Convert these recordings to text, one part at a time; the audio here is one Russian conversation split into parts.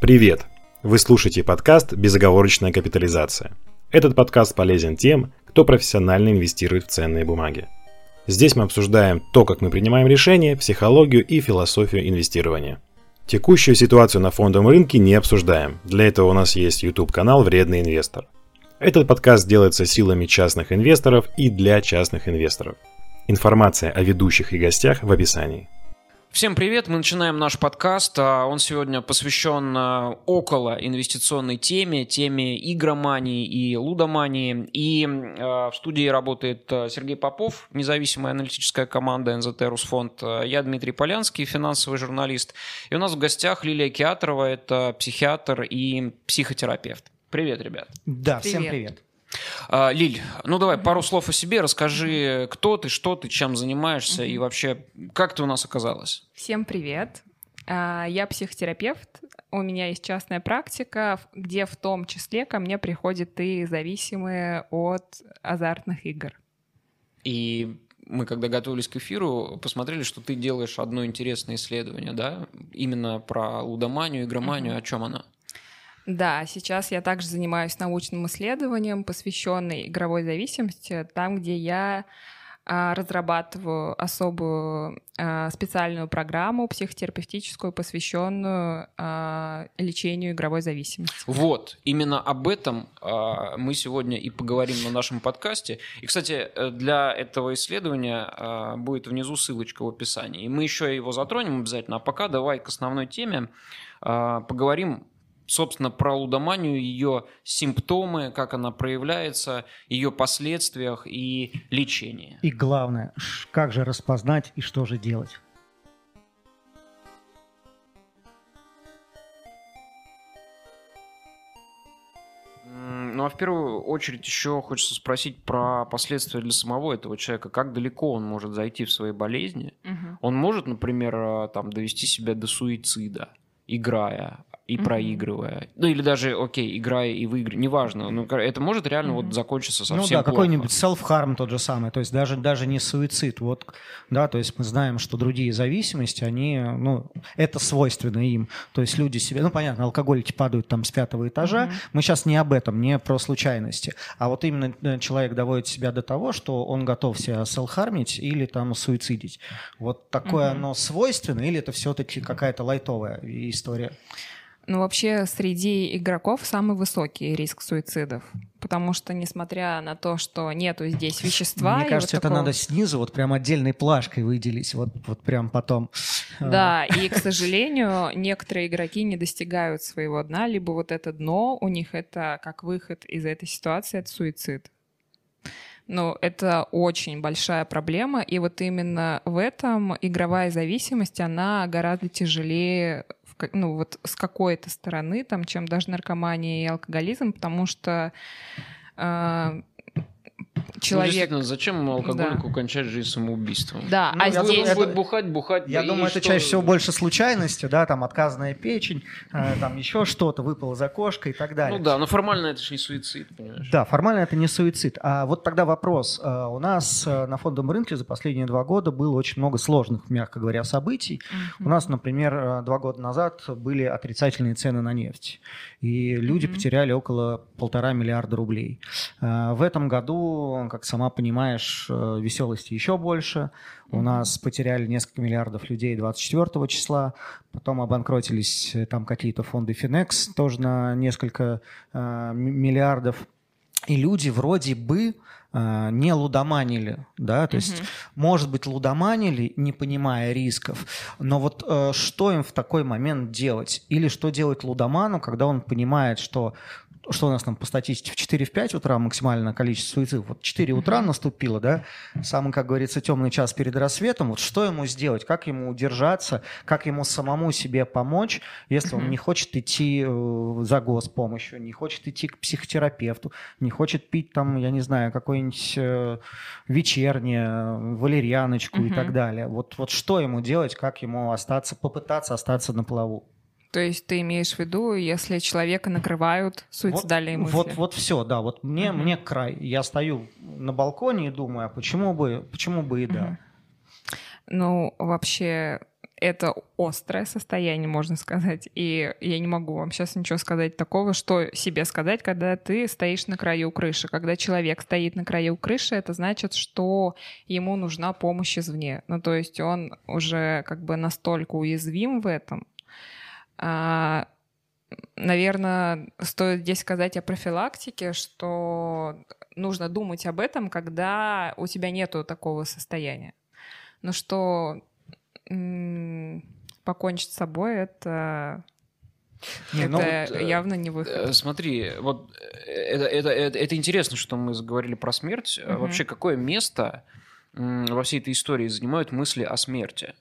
Привет! Вы слушаете подкаст «Безоговорочная капитализация». Этот подкаст полезен тем, кто профессионально инвестирует в ценные бумаги. Здесь мы обсуждаем то, как мы принимаем решения, психологию и философию инвестирования. Текущую ситуацию на фондовом рынке не обсуждаем. Для этого у нас есть YouTube-канал «Вредный инвестор». Этот подкаст делается силами частных инвесторов и для частных инвесторов. Информация о ведущих и гостях в описании. Всем привет, мы начинаем наш подкаст. А, он сегодня посвящен а, около инвестиционной теме, теме игромании и лудомании. И а, в студии работает Сергей Попов, независимая аналитическая команда НЗТ Русфонд. Я Дмитрий Полянский, финансовый журналист. И у нас в гостях Лилия Киатрова, это психиатр и психотерапевт. Привет, ребят. Да, привет. всем привет. А, Лиль, ну давай пару слов о себе, расскажи, кто ты, что ты, чем занимаешься и вообще, как ты у нас оказалась? Всем привет. А, я психотерапевт, у меня есть частная практика, где в том числе ко мне приходят и зависимые от азартных игр. И мы, когда готовились к эфиру, посмотрели, что ты делаешь одно интересное исследование, да, именно про лудоманию, игроманию, mm-hmm. о чем она? Да, сейчас я также занимаюсь научным исследованием, посвященным игровой зависимости, там, где я а, разрабатываю особую а, специальную программу психотерапевтическую, посвященную а, лечению игровой зависимости. Вот, именно об этом мы сегодня и поговорим на нашем подкасте. И, кстати, для этого исследования будет внизу ссылочка в описании. И мы еще его затронем обязательно. А пока давай к основной теме поговорим собственно, про лудоманию, ее симптомы, как она проявляется, ее последствиях и лечение. И главное, как же распознать и что же делать? Ну а в первую очередь еще хочется спросить про последствия для самого этого человека. Как далеко он может зайти в своей болезни? Угу. Он может, например, э, там, довести себя до суицида, играя и mm-hmm. проигрывая. Ну или даже, окей, играя и выигрывая, неважно. Но это может реально mm-hmm. вот закончиться совсем Ну да, какой-нибудь self-harm тот же самый, то есть даже, даже не суицид. Вот, да, то есть мы знаем, что другие зависимости, они, ну, это свойственно им. То есть люди себе, ну понятно, алкоголики падают там с пятого этажа. Mm-hmm. Мы сейчас не об этом, не про случайности. А вот именно э, человек доводит себя до того, что он готов себя self-harmить или там суицидить. Вот такое mm-hmm. оно свойственно или это все-таки какая-то лайтовая история? Ну, вообще, среди игроков самый высокий риск суицидов. Потому что, несмотря на то, что нету здесь вещества... Мне кажется, вот это такого... надо снизу вот прям отдельной плашкой выделить, вот, вот прям потом. Да, и, к сожалению, некоторые игроки не достигают своего дна, либо вот это дно у них это как выход из этой ситуации, это суицид. Ну, это очень большая проблема, и вот именно в этом игровая зависимость, она гораздо тяжелее ну, вот с какой-то стороны, там, чем даже наркомания и алкоголизм, потому что э, человек... Ну, зачем алкоголику да. кончать жизнь самоубийством? Да, ну, а здесь... Думаю, будет бухать, бухать. Я думаю, это что... чаще всего больше случайностью, да, там отказанная печень, э, там еще что-то, выпало за кошкой и так далее. Ну да, но формально это же не суицид, понимаешь? Да, формально это не суицид. А вот тогда вопрос. Э, у нас э, на фондовом рынке за последние два года было очень много сложных, мягко говоря, событий. Mm-hmm. У нас, например, э, два года назад были отрицательные цены на нефть, и люди mm-hmm. потеряли около полтора миллиарда рублей. В этом году как сама понимаешь, э, веселости еще больше. У нас потеряли несколько миллиардов людей 24 числа, потом обанкротились э, там какие-то фонды Finex тоже на несколько э, миллиардов. И люди вроде бы э, не лудоманили, да, то есть, может быть, лудоманили, не понимая рисков, но вот э, что им в такой момент делать? Или что делать лудоману, когда он понимает, что что у нас там по статистике, в 4-5 утра максимальное количество суицидов, вот 4 утра наступило, да, самый, как говорится, темный час перед рассветом, вот что ему сделать, как ему удержаться, как ему самому себе помочь, если он не хочет идти э, за госпомощью, не хочет идти к психотерапевту, не хочет пить там, я не знаю, какое-нибудь э, вечернее, валерьяночку и так далее. Вот, вот что ему делать, как ему остаться, попытаться остаться на плаву? То есть ты имеешь в виду, если человека накрывают суицидальные вот, мысли? Вот, вот все, да. Вот мне, uh-huh. мне край. Я стою на балконе и думаю, а почему бы, почему бы и да. Uh-huh. Ну, вообще, это острое состояние, можно сказать. И я не могу вам сейчас ничего сказать такого, что себе сказать, когда ты стоишь на краю крыши. Когда человек стоит на краю крыши, это значит, что ему нужна помощь извне. Ну, то есть он уже как бы настолько уязвим в этом. А, наверное, стоит здесь сказать о профилактике, что нужно думать об этом, когда у тебя нету такого состояния. Ну что покончить с собой это не, это ну, явно не выход. Э, смотри, вот э, это, это, это, это интересно, что мы заговорили про смерть. Угу. Вообще, какое место во всей этой истории занимают мысли о смерти?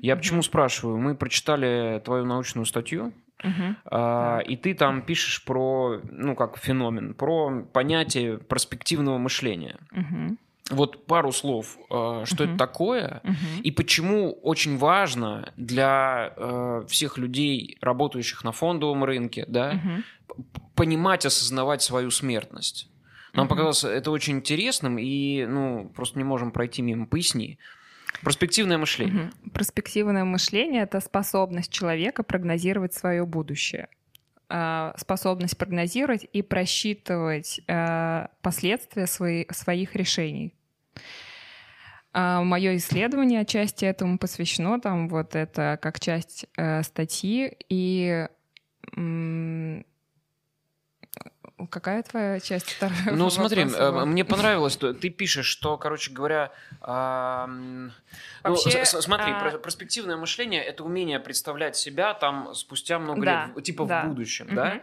Я почему спрашиваю? Мы прочитали твою научную статью, угу. а, и ты там пишешь про, ну, как феномен, про понятие перспективного мышления. Угу. Вот пару слов, э, что uh-huh. это такое uh-huh. и почему очень важно для э, всех людей, работающих на фондовом рынке, да, uh-huh. понимать, осознавать свою смертность. Нам uh-huh. показалось это очень интересным, и ну просто не можем пройти мимо. Поясни. Перспективное мышление. Uh-huh. Перспективное мышление это способность человека прогнозировать свое будущее а, способность прогнозировать и просчитывать э, последствия свои, своих решений. А мое исследование отчасти этому посвящено, там вот это как часть э, статьи, и Какая твоя часть вторая? Ну, смотри, э, мне понравилось, ты пишешь, что, короче говоря, э, Вообще, ну, смотри, а... перспективное мышление это умение представлять себя там спустя много да, лет, типа да. в будущем, угу. да?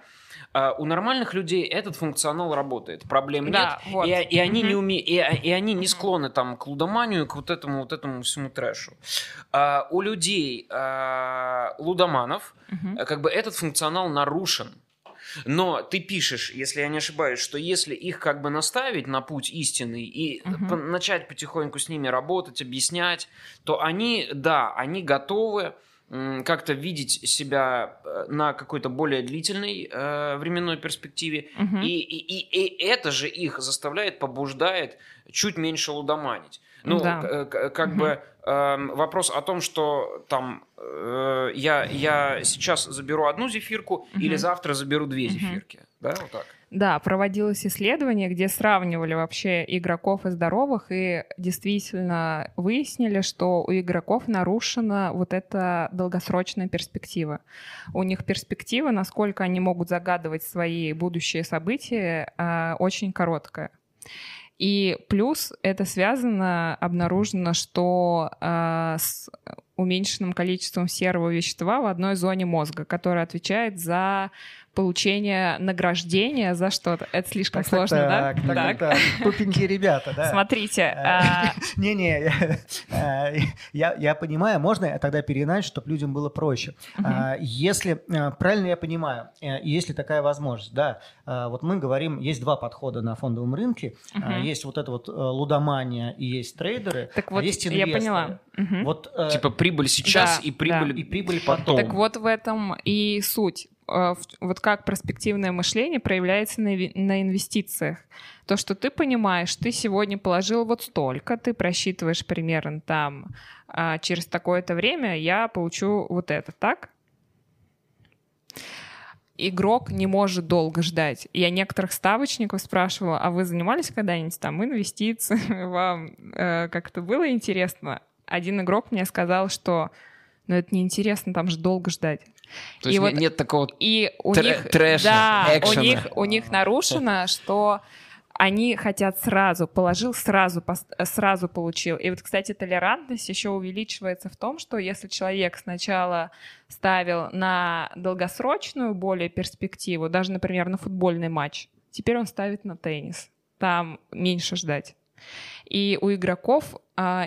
Uh, у нормальных людей этот функционал работает, проблем да, нет, вот. и, и они mm не уме... и, и они не склонны там к лудоманию, к вот этому вот этому всему трэшу. Uh, у людей uh, лудоманов mm как бы этот функционал нарушен. Но ты пишешь, если я не ошибаюсь, что если их как бы наставить на путь истинный и угу. начать потихоньку с ними работать, объяснять, то они, да, они готовы как-то видеть себя э, на какой-то более длительной э, временной перспективе, угу. и, и, и, и это же их заставляет, побуждает чуть меньше лудоманить. Ну, да. как угу. бы э, вопрос о том, что там э, я, я сейчас заберу одну зефирку угу. или завтра заберу две угу. зефирки. Да, вот так. Да, проводилось исследование, где сравнивали вообще игроков и здоровых, и действительно выяснили, что у игроков нарушена вот эта долгосрочная перспектива. У них перспектива, насколько они могут загадывать свои будущие события, э, очень короткая. И плюс это связано, обнаружено, что э, с уменьшенным количеством серого вещества в одной зоне мозга, которая отвечает за получение награждения за что-то. Это слишком так, сложно, так, да? Так, так, так. Тупенькие ребята, да. Смотрите. Э, а Не-не, э, я, я понимаю, можно я тогда перенать, чтобы людям было проще. А, если, э, правильно я понимаю, если такая возможность, да, вот мы говорим, есть два подхода на фондовом рынке. Есть вот это вот лудомания и есть трейдеры, так а вот, есть инвесторы. Я поняла. Вот, типа прибыль сейчас да, и прибыль, да. и прибыль потом. Так вот в этом и суть. А, вот как перспективное мышление проявляется на, на инвестициях. То, что ты понимаешь, ты сегодня положил вот столько, ты просчитываешь примерно там, а через такое-то время я получу вот это, так? игрок не может долго ждать. Я некоторых ставочников спрашивала, а вы занимались когда-нибудь там инвестициями? Вам э, как-то было интересно? Один игрок мне сказал, что ну это неинтересно, там же долго ждать. То есть и вот, нет такого и у тр- них, трэша, да, экшена. у них, у них нарушено, что они хотят сразу, положил сразу, сразу получил. И вот, кстати, толерантность еще увеличивается в том, что если человек сначала ставил на долгосрочную более перспективу, даже, например, на футбольный матч, теперь он ставит на теннис. Там меньше ждать. И у игроков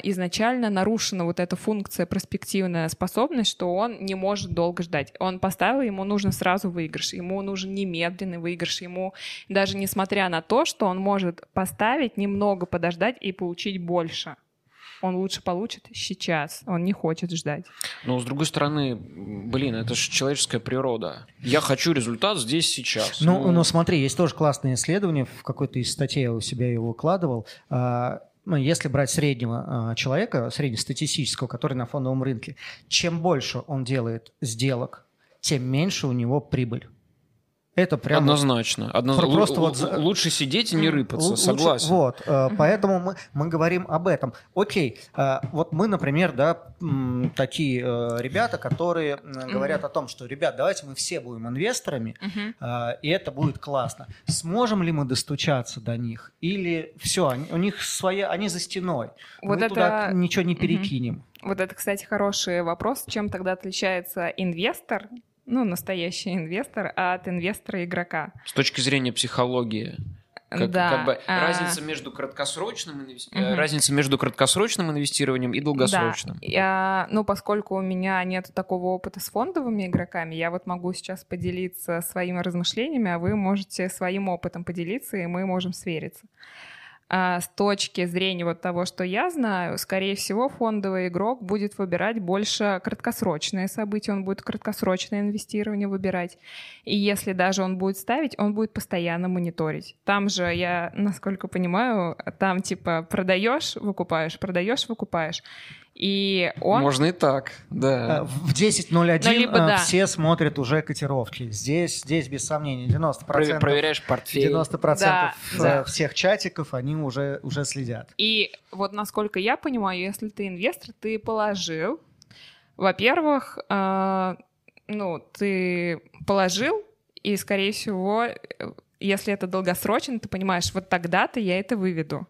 изначально нарушена вот эта функция проспективная способность, что он не может долго ждать. Он поставил, ему нужно сразу выигрыш, ему нужен немедленный выигрыш, ему даже несмотря на то, что он может поставить, немного подождать и получить больше он лучше получит сейчас, он не хочет ждать. Но с другой стороны, блин, это же человеческая природа. Я хочу результат здесь сейчас. Ну, ну, ну смотри, есть тоже классное исследование, в какой-то из статей я у себя его выкладывал. А, ну, если брать среднего э, человека, среднестатистического, который на фондовом рынке, чем больше он делает сделок, тем меньше у него прибыль. Это прям однозначно. однозначно. Просто Л- вот за- лучше сидеть и не рыпаться, Лучше- согласен. Вот, э, поэтому мы, мы говорим об этом. Окей, э, вот мы, например, да, такие э, ребята, которые говорят о том, что, ребят, давайте мы все будем инвесторами, и это будет классно. Сможем ли мы достучаться до них? Или все, у них свои, они за стеной. Вот мы это- туда ничего не перекинем. Вот это, кстати, хороший вопрос. Чем тогда отличается инвестор, ну, настоящий инвестор, от инвестора-игрока? С точки зрения психологии. Как, да. как бы а, разница между краткосрочным Мгм. разница между краткосрочным инвестированием и долгосрочным. Да. Я, ну, поскольку у меня нет такого опыта с фондовыми игроками, я вот могу сейчас поделиться своими размышлениями, а вы можете своим опытом поделиться, и мы можем свериться. А с точки зрения вот того, что я знаю, скорее всего, фондовый игрок будет выбирать больше краткосрочные события, он будет краткосрочное инвестирование выбирать. И если даже он будет ставить, он будет постоянно мониторить. Там же, я, насколько понимаю, там типа продаешь, выкупаешь, продаешь, выкупаешь. И он... Можно и так, Э, да. В 10.01 Ну, либо э, да. все смотрят уже котировки. Здесь, здесь без сомнений, 90%. Прове- Проверяешь портфель. 90% Да, э, да. всех чатиков, они уже, уже следят. И вот насколько я понимаю, если ты инвестор, ты положил, во-первых, э, ну, ты положил, и, скорее всего, э, если это долгосрочно, ты понимаешь, вот тогда-то я это выведу.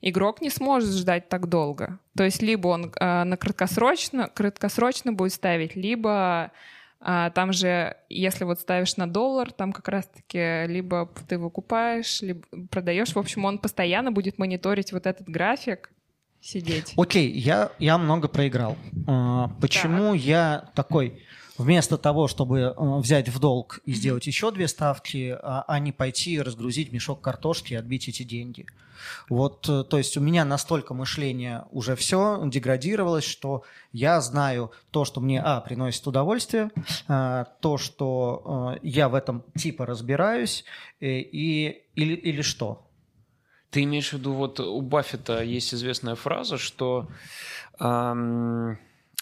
Игрок не сможет ждать так долго. То есть либо он э, на краткосрочно, краткосрочно будет ставить, либо а, там же, если вот ставишь на доллар, там как раз-таки либо ты выкупаешь, либо продаешь. В общем, он постоянно будет мониторить вот этот график, сидеть. Окей, я, я много проиграл. А, Почему я такой, вместо того, чтобы э, взять в долг и сделать еще две ставки, а а не пойти и разгрузить мешок картошки и отбить эти деньги? Вот, э, то есть у меня настолько мышление уже все деградировалось, что я знаю то, что мне, а, приносит удовольствие, а, то, что э, я в этом типа разбираюсь, э, и, или, или что? Ты имеешь в виду, вот у Баффета есть известная фраза, что ам,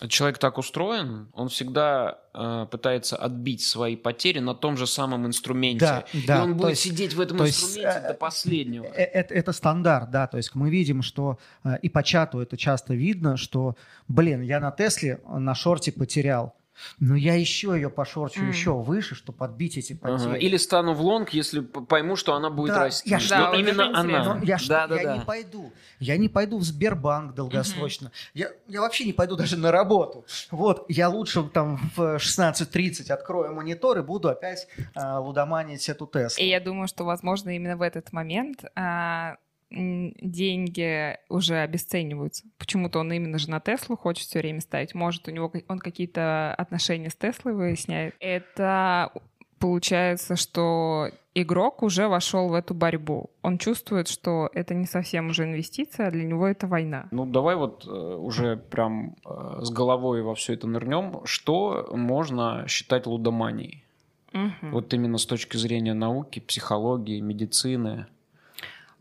человек так устроен, он всегда э, пытается отбить свои потери на том же самом инструменте. Да, да, И он будет есть- сидеть в этом то есть, инструменте э, до последнего. Э, Это, это стандарт, да, то есть мы видим, что э, и по чату это часто видно, что, блин, я на Тесле на шорте потерял, но я еще ее пошорчу Мгм. еще выше, чтобы подбить эти Ага. потери. Или стану в лонг, если пойму, что она будет Да, расти. я Да, вот именно она. Но я, что, да, да, я да. не пойду. Я не пойду в Сбербанк долгосрочно. Я, я вообще не пойду даже на работу. Вот, я лучше там в 16.30 открою монитор и буду опять а, лудоманить эту Теслу. И я думаю, что, возможно, именно в этот момент м, деньги уже обесцениваются. Почему-то он именно же на Теслу хочет все время ставить. Может, у него он какие-то отношения с Теслой выясняет. Это получается, что игрок уже вошел в эту борьбу. Он чувствует, что это не совсем уже инвестиция, а для него это война. Ну, давай вот э, уже прям э, с головой во все это нырнем. Что можно считать лудоманией? Мгм. Вот именно с точки зрения науки, психологии, медицины.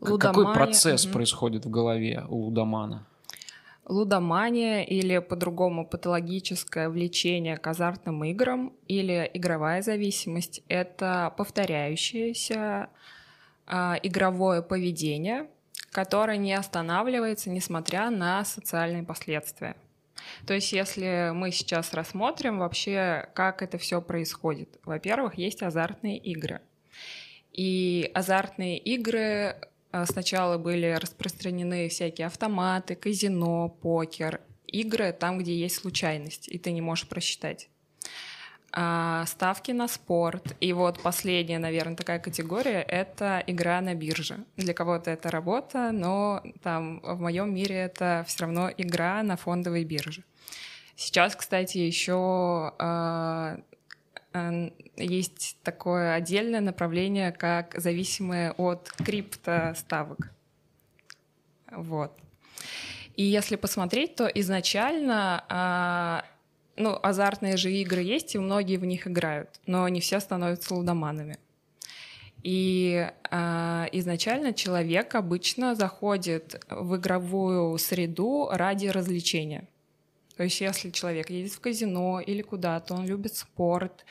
Лудомания, Какой процесс мгм. происходит в голове у лудомана? Лудомания или по-другому патологическое влечение к азартным играм или игровая зависимость — это повторяющееся а, игровое поведение, которое не останавливается, несмотря на социальные последствия. То есть, если мы сейчас рассмотрим вообще, как это все происходит. Во-первых, есть азартные игры. И азартные игры Сначала были распространены всякие автоматы, казино, покер, игры там, где есть случайность, и ты не можешь просчитать. А, Ставки на спорт. И вот последняя, наверное, такая категория — это игра на бирже. Для кого-то это работа, но там в моем мире это все равно игра на фондовой бирже. Сейчас, кстати, еще а, есть такое отдельное направление, как зависимое от криптоставок. Вот. И если посмотреть, то изначально а, ну, азартные же игры есть, и многие в них играют, но не все становятся лудоманами. И э, изначально человек обычно заходит в игровую среду ради развлечения. То есть если человек едет в казино или куда-то, он любит спорт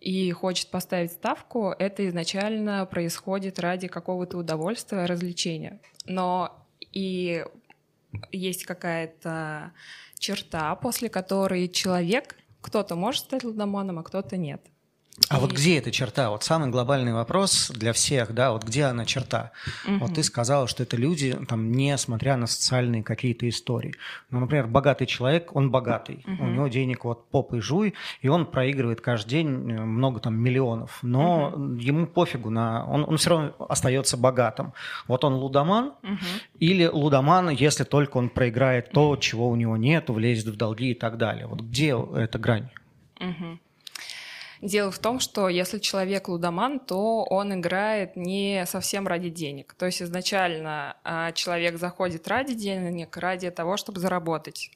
и хочет поставить ставку, это изначально происходит ради какого-то удовольствия, развлечения. Но и есть какая-то черта, после которой человек, кто-то может стать лудоманом, а кто-то нет. А и... вот где эта черта? Вот самый глобальный вопрос для всех, да, вот где она черта? Угу. Вот ты сказала, что это люди, там, несмотря на социальные какие-то истории. Ну, например, богатый человек, он богатый, угу. у него денег вот попой жуй, и он проигрывает каждый день э, много там миллионов, но угу. ему пофигу на, он, он все равно остается богатым. Вот он лудоман угу. или лудоман, если только он проиграет то, чего у него нет, влезет в долги и так далее. Вот где эта грань? Угу. Дело в том, что если человек лудоман, то он играет не совсем ради денег. То есть изначально а, человек заходит ради денег, ради того, чтобы заработать.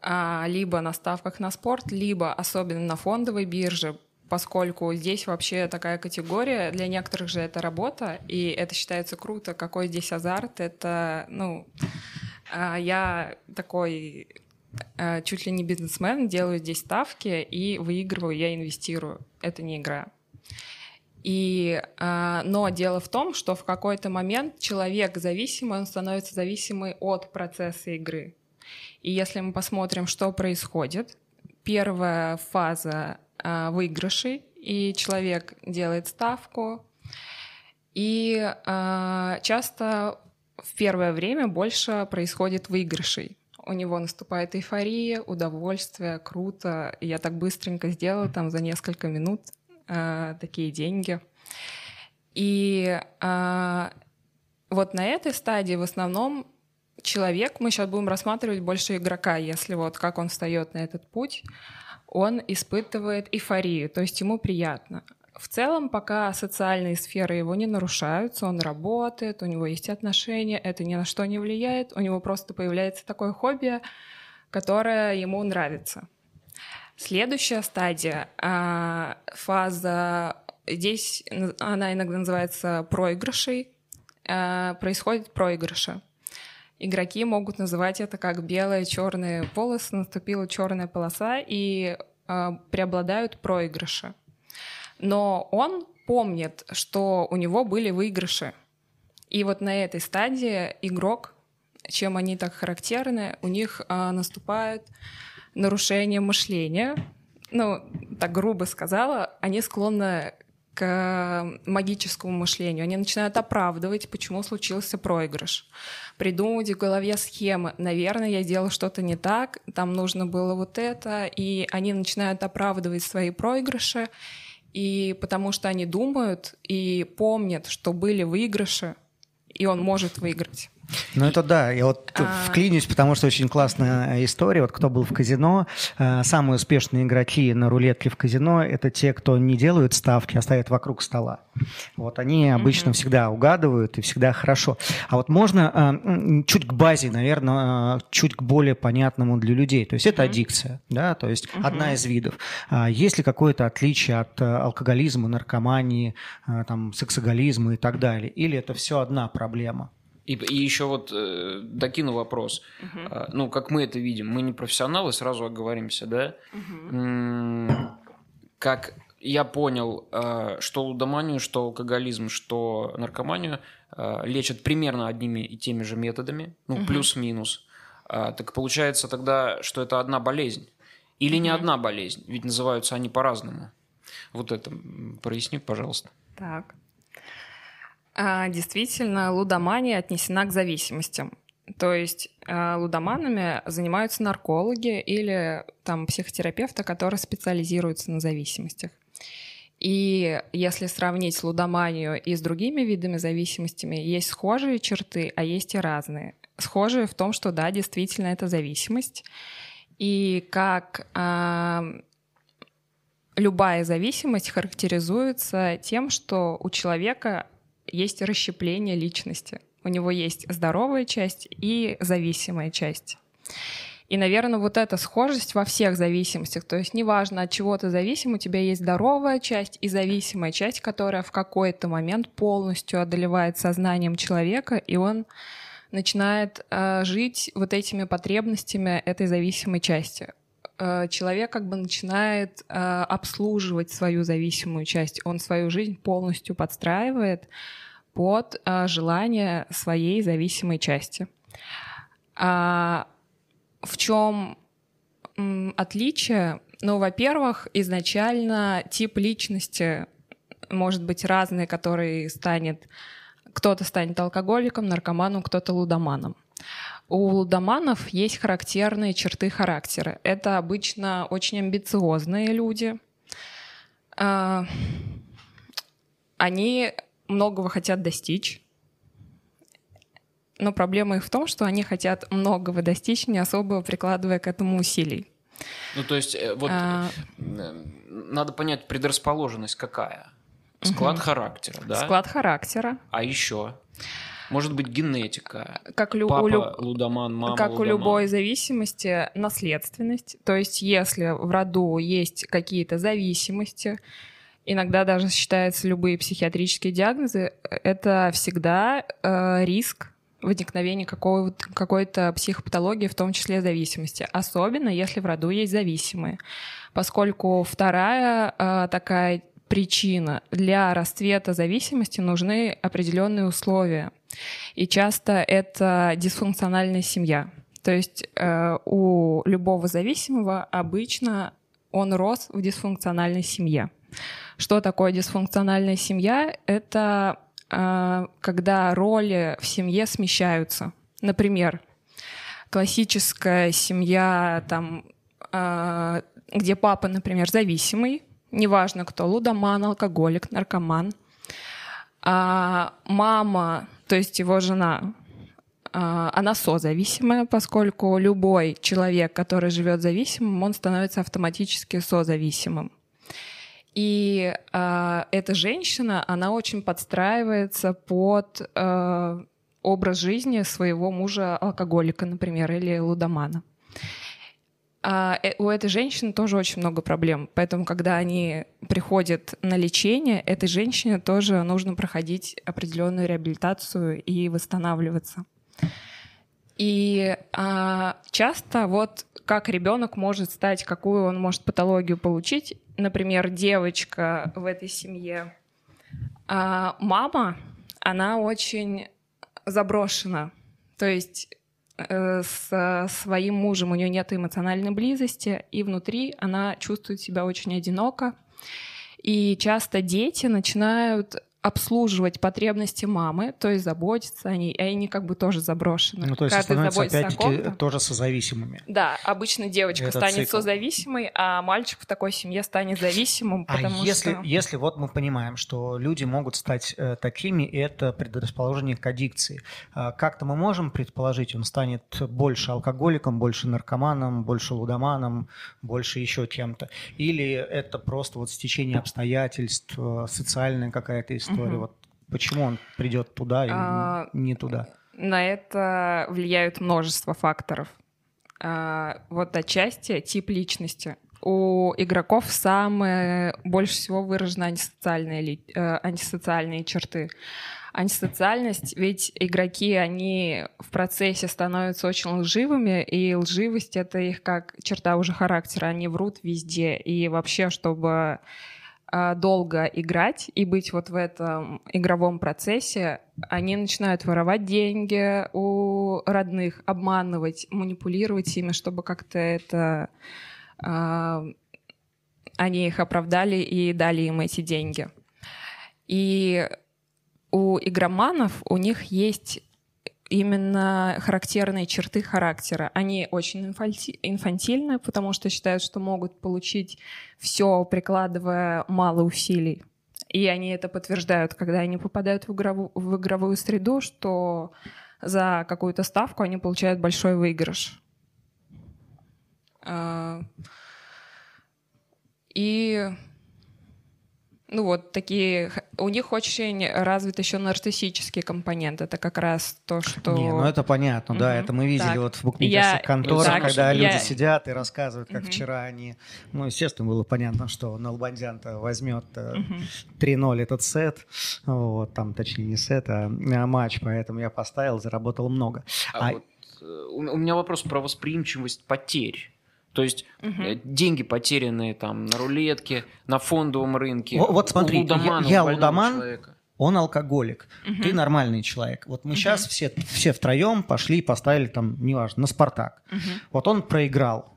А, либо на ставках на спорт, либо особенно на фондовой бирже, поскольку здесь вообще такая категория, для некоторых же это работа, и это считается круто, какой здесь азарт, это, ну, а, я такой чуть ли не бизнесмен, делаю здесь ставки и выигрываю, я инвестирую. Это не игра. И, э, но дело в том, что в какой-то момент человек зависимый, он становится зависимый от процесса игры. И если мы посмотрим, что происходит, первая фаза э, выигрышей, и человек делает ставку, и часто в первое время больше происходит выигрышей у него наступает эйфория, удовольствие, круто. Я так быстренько сделала там за несколько минут э, такие деньги. И э, вот на этой стадии в основном человек, мы сейчас будем рассматривать больше игрока, если вот как он встает на этот путь, он испытывает эйфорию, то есть ему приятно. В целом, пока социальные сферы его не нарушаются, он работает, у него есть отношения, это ни на что не влияет, у него просто появляется такое хобби, которое ему нравится. Следующая стадия, а, фаза, здесь она иногда называется проигрышей, а, происходит проигрыши. Игроки могут называть это как белые, черные полосы, наступила черная полоса, и а, преобладают проигрыши но он помнит, что у него были выигрыши. И вот на этой стадии игрок, чем они так характерны, у них а, наступает нарушение мышления. Ну, так грубо сказала, они склонны к магическому мышлению. Они начинают оправдывать, почему случился проигрыш. Придумывать в голове схемы. Наверное, я делал что-то не так, там нужно было вот это. И они начинают оправдывать свои проигрыши и потому что они думают и помнят, что были выигрыши, и он может выиграть. Ну это да, я вот а... вклинюсь, потому что очень классная история. Вот кто был в казино, э, самые успешные игроки на рулетке в казино – это те, кто не делают ставки, а стоят вокруг стола. Вот они обычно mm-hmm. всегда угадывают и всегда хорошо. А вот можно э, чуть к базе, наверное, э, чуть к более понятному для людей. То есть это mm-hmm. аддикция, да, то есть mm-hmm. одна из видов. А есть ли какое-то отличие от алкоголизма, наркомании, там, сексоголизма и так далее? Или это все одна проблема? И, и еще вот э, докину вопрос. Uh-huh. Э, ну, как мы это видим, мы не профессионалы, сразу оговоримся, да? Uh-huh. как я понял, э, что лудоманию, что алкоголизм, что наркоманию э, лечат примерно одними и теми же методами, ну, uh-huh. плюс-минус. Э, так получается тогда, что это одна болезнь. Или uh-huh. не одна болезнь, ведь называются они по-разному. Вот это проясни, пожалуйста. Так. А, действительно, лудомания отнесена к зависимостям. То есть э, лудоманами занимаются наркологи или там психотерапевты, которые специализируются на зависимостях. И если сравнить лудоманию и с другими видами зависимостями, есть схожие черты, а есть и разные. Схожие в том, что да, действительно это зависимость. И как э, любая зависимость характеризуется тем, что у человека есть расщепление личности. У него есть здоровая часть и зависимая часть. И, наверное, вот эта схожесть во всех зависимостях. То есть неважно, от чего ты зависим, у тебя есть здоровая часть и зависимая часть, которая в какой-то момент полностью одолевает сознанием человека, и он начинает э, жить вот этими потребностями этой зависимой части. Э, человек как бы начинает э, обслуживать свою зависимую часть. Он свою жизнь полностью подстраивает под э, желание своей зависимой части. А в чем отличие? Ну, во-первых, изначально тип личности может быть разный, который станет... Кто-то станет алкоголиком, наркоманом, кто-то лудоманом. У лудоманов есть характерные черты характера. Это обычно очень амбициозные люди. А, они многого хотят достичь. Но проблема их в том, что они хотят многого достичь, не особо прикладывая к этому усилий. Ну, то есть, э, вот а... Э, надо понять, предрасположенность какая? Склад угу. характера, да? Склад характера. А еще? Может быть, генетика. Как лю- Папа у люб... лудоман, мама Как лудоман. у любой зависимости, наследственность. То есть, если в роду есть какие-то зависимости, иногда даже считаются любые психиатрические диагнозы, это всегда э, риск возникновения какого-то, какой-то психопатологии, в том числе зависимости. Особенно, если в роду есть зависимые. Поскольку вторая э, такая причина для расцвета зависимости нужны определенные условия. И часто это дисфункциональная семья. То есть э, у любого зависимого обычно он рос в дисфункциональной семье. Что такое дисфункциональная семья? Это э, когда роли в семье смещаются. Например, классическая семья, там, э, где папа, например, зависимый, неважно кто, лудоман, алкоголик, наркоман, а мама, то есть его жена, а, она созависимая, поскольку любой человек, который живет зависимым, он становится автоматически созависимым. И э, эта женщина, она очень подстраивается под э, образ жизни своего мужа алкоголика, например, или лудомана. А э, у этой женщины тоже очень много проблем. Поэтому, когда они приходят на лечение, этой женщине тоже нужно проходить определенную реабилитацию и восстанавливаться. И а, часто вот как ребенок может стать, какую он может патологию получить. Например, девочка в этой семье. А мама, она очень заброшена. То есть с своим мужем у нее нет эмоциональной близости, и внутри она чувствует себя очень одиноко. И часто дети начинают обслуживать потребности мамы, то есть заботиться о ней, и они как бы тоже заброшены. Ну, то есть Когда становятся опять-таки тоже созависимыми. Да, обычно девочка Этот станет цикл. созависимой, а мальчик в такой семье станет зависимым, а потому если, что... если вот мы понимаем, что люди могут стать э, такими, и это предрасположение к аддикции, э, как-то мы можем предположить, он станет больше алкоголиком, больше наркоманом, больше лудоманом, больше еще кем-то? Или это просто вот стечение обстоятельств, э, социальная какая-то история? История? Угу. Вот почему он придет туда и а, не туда? На это влияют множество факторов. А, вот отчасти тип личности. У игроков самые больше всего выражены антисоциальные, э, антисоциальные черты. Антисоциальность, ведь игроки, они в процессе становятся очень лживыми, и лживость — это их как черта уже характера. Они врут везде. И вообще, чтобы долго играть и быть вот в этом игровом процессе, они начинают воровать деньги у родных, обманывать, манипулировать ими, чтобы как-то это а, они их оправдали и дали им эти деньги. И у игроманов у них есть именно характерные черты характера. Они очень инфанти- инфантильны, потому что считают, что могут получить все, прикладывая мало усилий. И они это подтверждают, когда они попадают в, игрову, в игровую среду, что за какую-то ставку они получают большой выигрыш. А, и Ну вот такие, у них очень развит еще нарциссический компонент. Это как раз то, что... Не, ну это понятно, угу. да, это мы видели так. вот в букмекерских я... конторах, так, когда я... люди сидят и рассказывают, как угу. вчера они... Ну, естественно, было понятно, что Налбандян-то возьмет угу. 3-0 этот сет, вот, там, точнее, не сет, а, а матч, поэтому я поставил, заработал много. А, а... Вот, э, у меня вопрос про восприимчивость потерь. То есть угу. деньги потерянные там на рулетке, на фондовом рынке. Вот, вот смотри, лудомана, я, я лудоман, человека. он алкоголик, угу. ты нормальный человек. Вот мы угу. сейчас все, все втроем пошли и поставили там, неважно, на «Спартак». Угу. Вот он проиграл.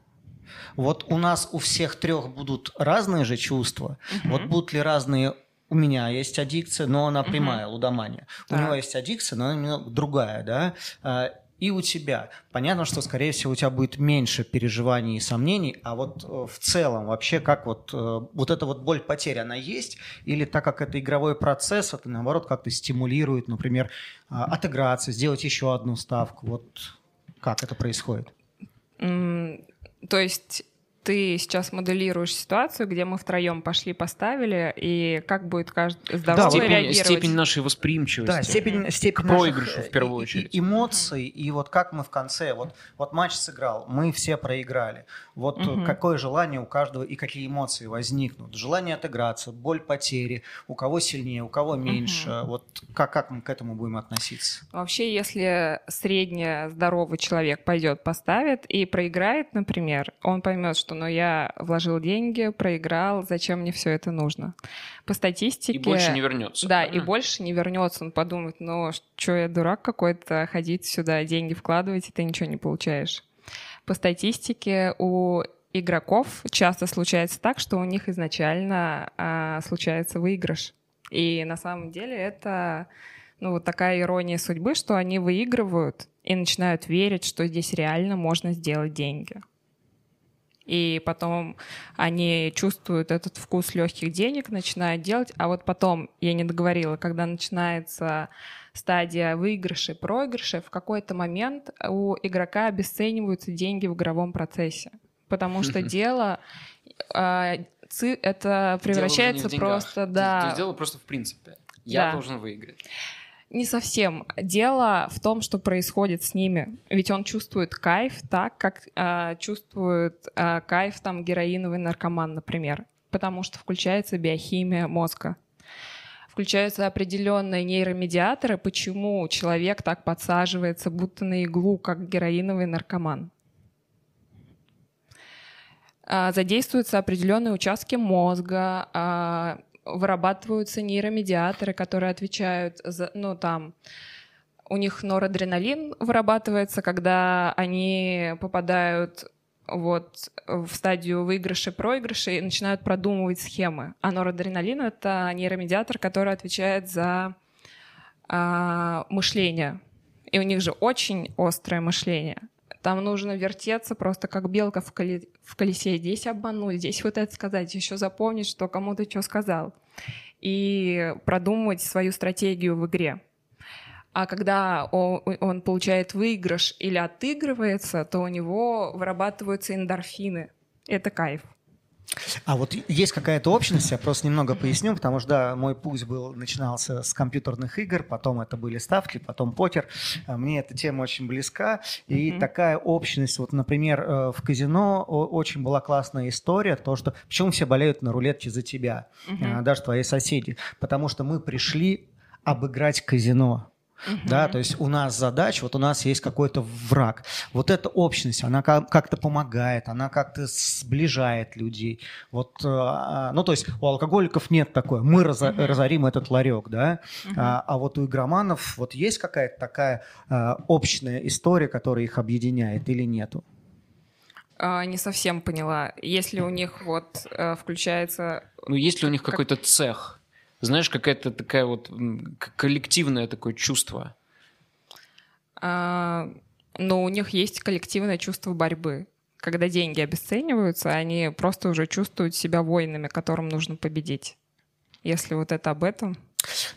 Вот у нас у всех трех будут разные же чувства. Угу. Вот будут ли разные у меня есть аддикция, но она прямая, угу. лудомания. Да. У него есть аддикция, но она немного другая, да. И у тебя. Понятно, что, скорее всего, у тебя будет меньше переживаний и сомнений, а вот э, в целом вообще как вот, э, вот эта вот боль потери, она есть? Или так как это игровой процесс, это наоборот как-то стимулирует, например, а, отыграться, сделать еще одну ставку? Вот как это происходит? То есть ты сейчас моделируешь ситуацию, где мы втроем пошли, поставили, и как будет каждый здоровый да, реагировать. Степень нашей восприимчивости. Да, степень, степень к проигрышу в первую очередь. Эмоций, и вот как мы в конце, вот, вот матч сыграл, мы все проиграли. Вот угу. какое желание у каждого и какие эмоции возникнут. Желание отыграться, боль потери, у кого сильнее, у кого меньше. Угу. Вот как, как мы к этому будем относиться? Вообще, если средне здоровый человек пойдет, поставит и проиграет, например, он поймет, что но я вложил деньги, проиграл, зачем мне все это нужно? По статистике... И больше не вернется. Да, правильно? и больше не вернется. Он подумает, ну, что я дурак какой-то, ходить сюда, деньги вкладывать, и ты ничего не получаешь. По статистике у игроков часто случается так, что у них изначально а, случается выигрыш. И на самом деле это ну, вот такая ирония судьбы, что они выигрывают и начинают верить, что здесь реально можно сделать деньги и потом они чувствуют этот вкус легких денег, начинают делать, а вот потом, я не договорила, когда начинается стадия выигрышей, проигрышей, в какой-то момент у игрока обесцениваются деньги в игровом процессе, потому что дело а, это превращается просто, да. Дело просто в принципе. Я должен выиграть. Не совсем. Дело в том, что происходит с ними. Ведь он чувствует кайф так, как э, чувствует э, кайф там героиновый наркоман, например. Потому что включается биохимия мозга. Включаются определенные нейромедиаторы, почему человек так подсаживается, будто на иглу, как героиновый наркоман задействуются определенные участки мозга, вырабатываются нейромедиаторы, которые отвечают за, ну, там, у них норадреналин вырабатывается, когда они попадают вот в стадию выигрыша-проигрыша и начинают продумывать схемы. А норадреналин — это нейромедиатор, который отвечает за а, мышление. И у них же очень острое мышление. Там нужно вертеться просто как белка в, коле... в колесе. Здесь обмануть, здесь вот это сказать, еще запомнить, что кому-то что сказал. И продумывать свою стратегию в игре. А когда он получает выигрыш или отыгрывается, то у него вырабатываются эндорфины. Это кайф. А вот есть какая-то общность, я просто немного поясню, потому что, да, мой путь был, начинался с компьютерных игр, потом это были ставки, потом покер. А мне эта тема очень близка, и mm-hmm. такая общность, вот, например, э, в казино очень была классная история, то, что почему все болеют на рулетке за тебя, mm-hmm. даже твои соседи, потому что мы пришли обыграть казино. Угу. Да, то есть у нас задача, вот у нас есть какой-то враг. Вот эта общность, она как-то помогает, она как-то сближает людей. Вот, а, ну, то есть у алкоголиков нет такой, мы разо- угу. разорим этот ларек, да, угу. а, а вот у игроманов вот есть какая-то такая а, общая история, которая их объединяет или нету? А, не совсем поняла. Если у них вот э, включается... Ну, есть ли у них как... какой-то цех? Знаешь, какая-то такая вот коллективное такое чувство? А, но у них есть коллективное чувство борьбы. Когда деньги обесцениваются, они просто уже чувствуют себя воинами, которым нужно победить. Если вот это об этом.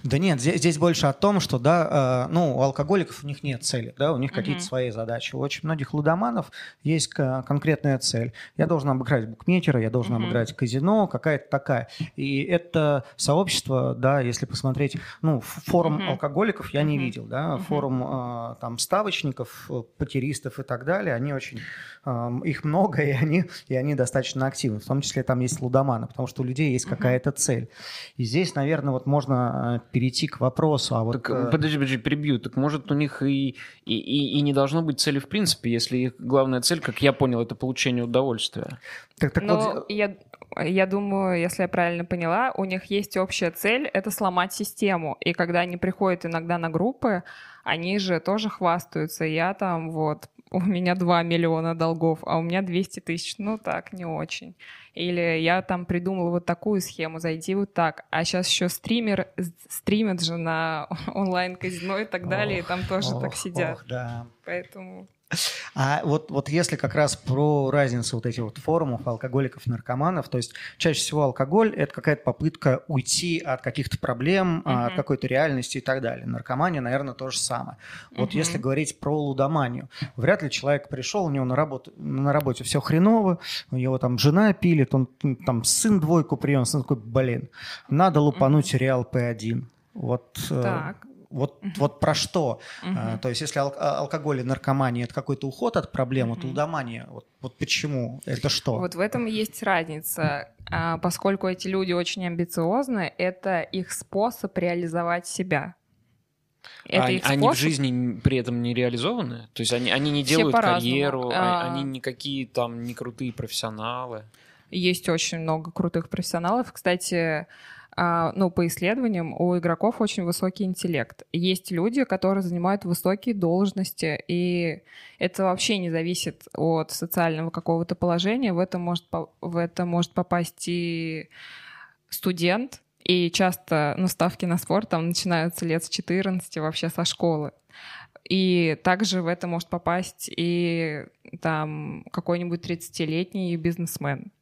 Да нет, здесь, здесь больше о том, что, да, э, ну, у алкоголиков у них нет цели, да, у них какие-то Мгм. свои задачи. У очень многих лудоманов есть конкретная цель. Я должен обыграть букмекера, я должен Мгм. обыграть казино, какая-то такая. И это сообщество, да, если посмотреть, ну, форум Мгм. алкоголиков я не видел, да, форум э, там ставочников, э, покеристов и так далее, они очень, эм, их много, и они, и они достаточно активны. В том числе там есть лудоманы, потому что у людей есть какая-то цель. И здесь, наверное, вот можно э, перейти к вопросу, а вот... Так, э, подожди, подожди, перебью. Так может у них и, и, и, и не должно быть цели в принципе, если их главная цель, как я понял, это получение удовольствия. так, так Но вот, я, я думаю, если я правильно поняла, у них есть общая цель — это сломать систему. И когда они приходят иногда на группы, они же тоже хвастаются. Я там вот, у меня 2 миллиона долгов, а у меня 200 тысяч. Ну так, не очень. Или я там придумала вот такую схему, зайди вот так. А сейчас еще стример стримят же на онлайн-казино и так далее, и там тоже так ох, сидят. ох, да. Поэтому... А вот, вот если как раз про разницу вот этих вот форумов алкоголиков, наркоманов, то есть чаще всего алкоголь – это какая-то попытка уйти от каких-то проблем, а, от какой-то реальности и так далее. Наркомания, наверное, то же самое. Вот Мгм. если говорить про лудоманию, вряд ли человек пришел, у него на, работу, на работе все хреново, у него там жена пилит, он там сын двойку прием, сын такой, блин, надо лупануть Реал П1. Вот, э, Вот, вот про что? Мгм. А, То есть, если ал- а- алкоголь и наркомания это какой-то уход от проблем, Мгм. лудомания, вот, вот почему? Это что? Вот в этом и есть разница. А, Поскольку эти люди очень амбициозны, это их способ реализовать себя. Это А их они в способ- жизни при этом не реализованы? То есть они, они не делают карьеру, а- А. они никакие там не крутые профессионалы. Есть очень много крутых профессионалов. Кстати, ну, по исследованиям, у игроков очень высокий интеллект. Есть люди, которые занимают высокие должности, и это вообще не зависит от социального какого-то положения. В это может, в это может попасть и студент, и часто ну, ставки на спорт там начинаются лет с 14, вообще со школы. И также в это может попасть и там какой-нибудь 30-летний бизнесмен.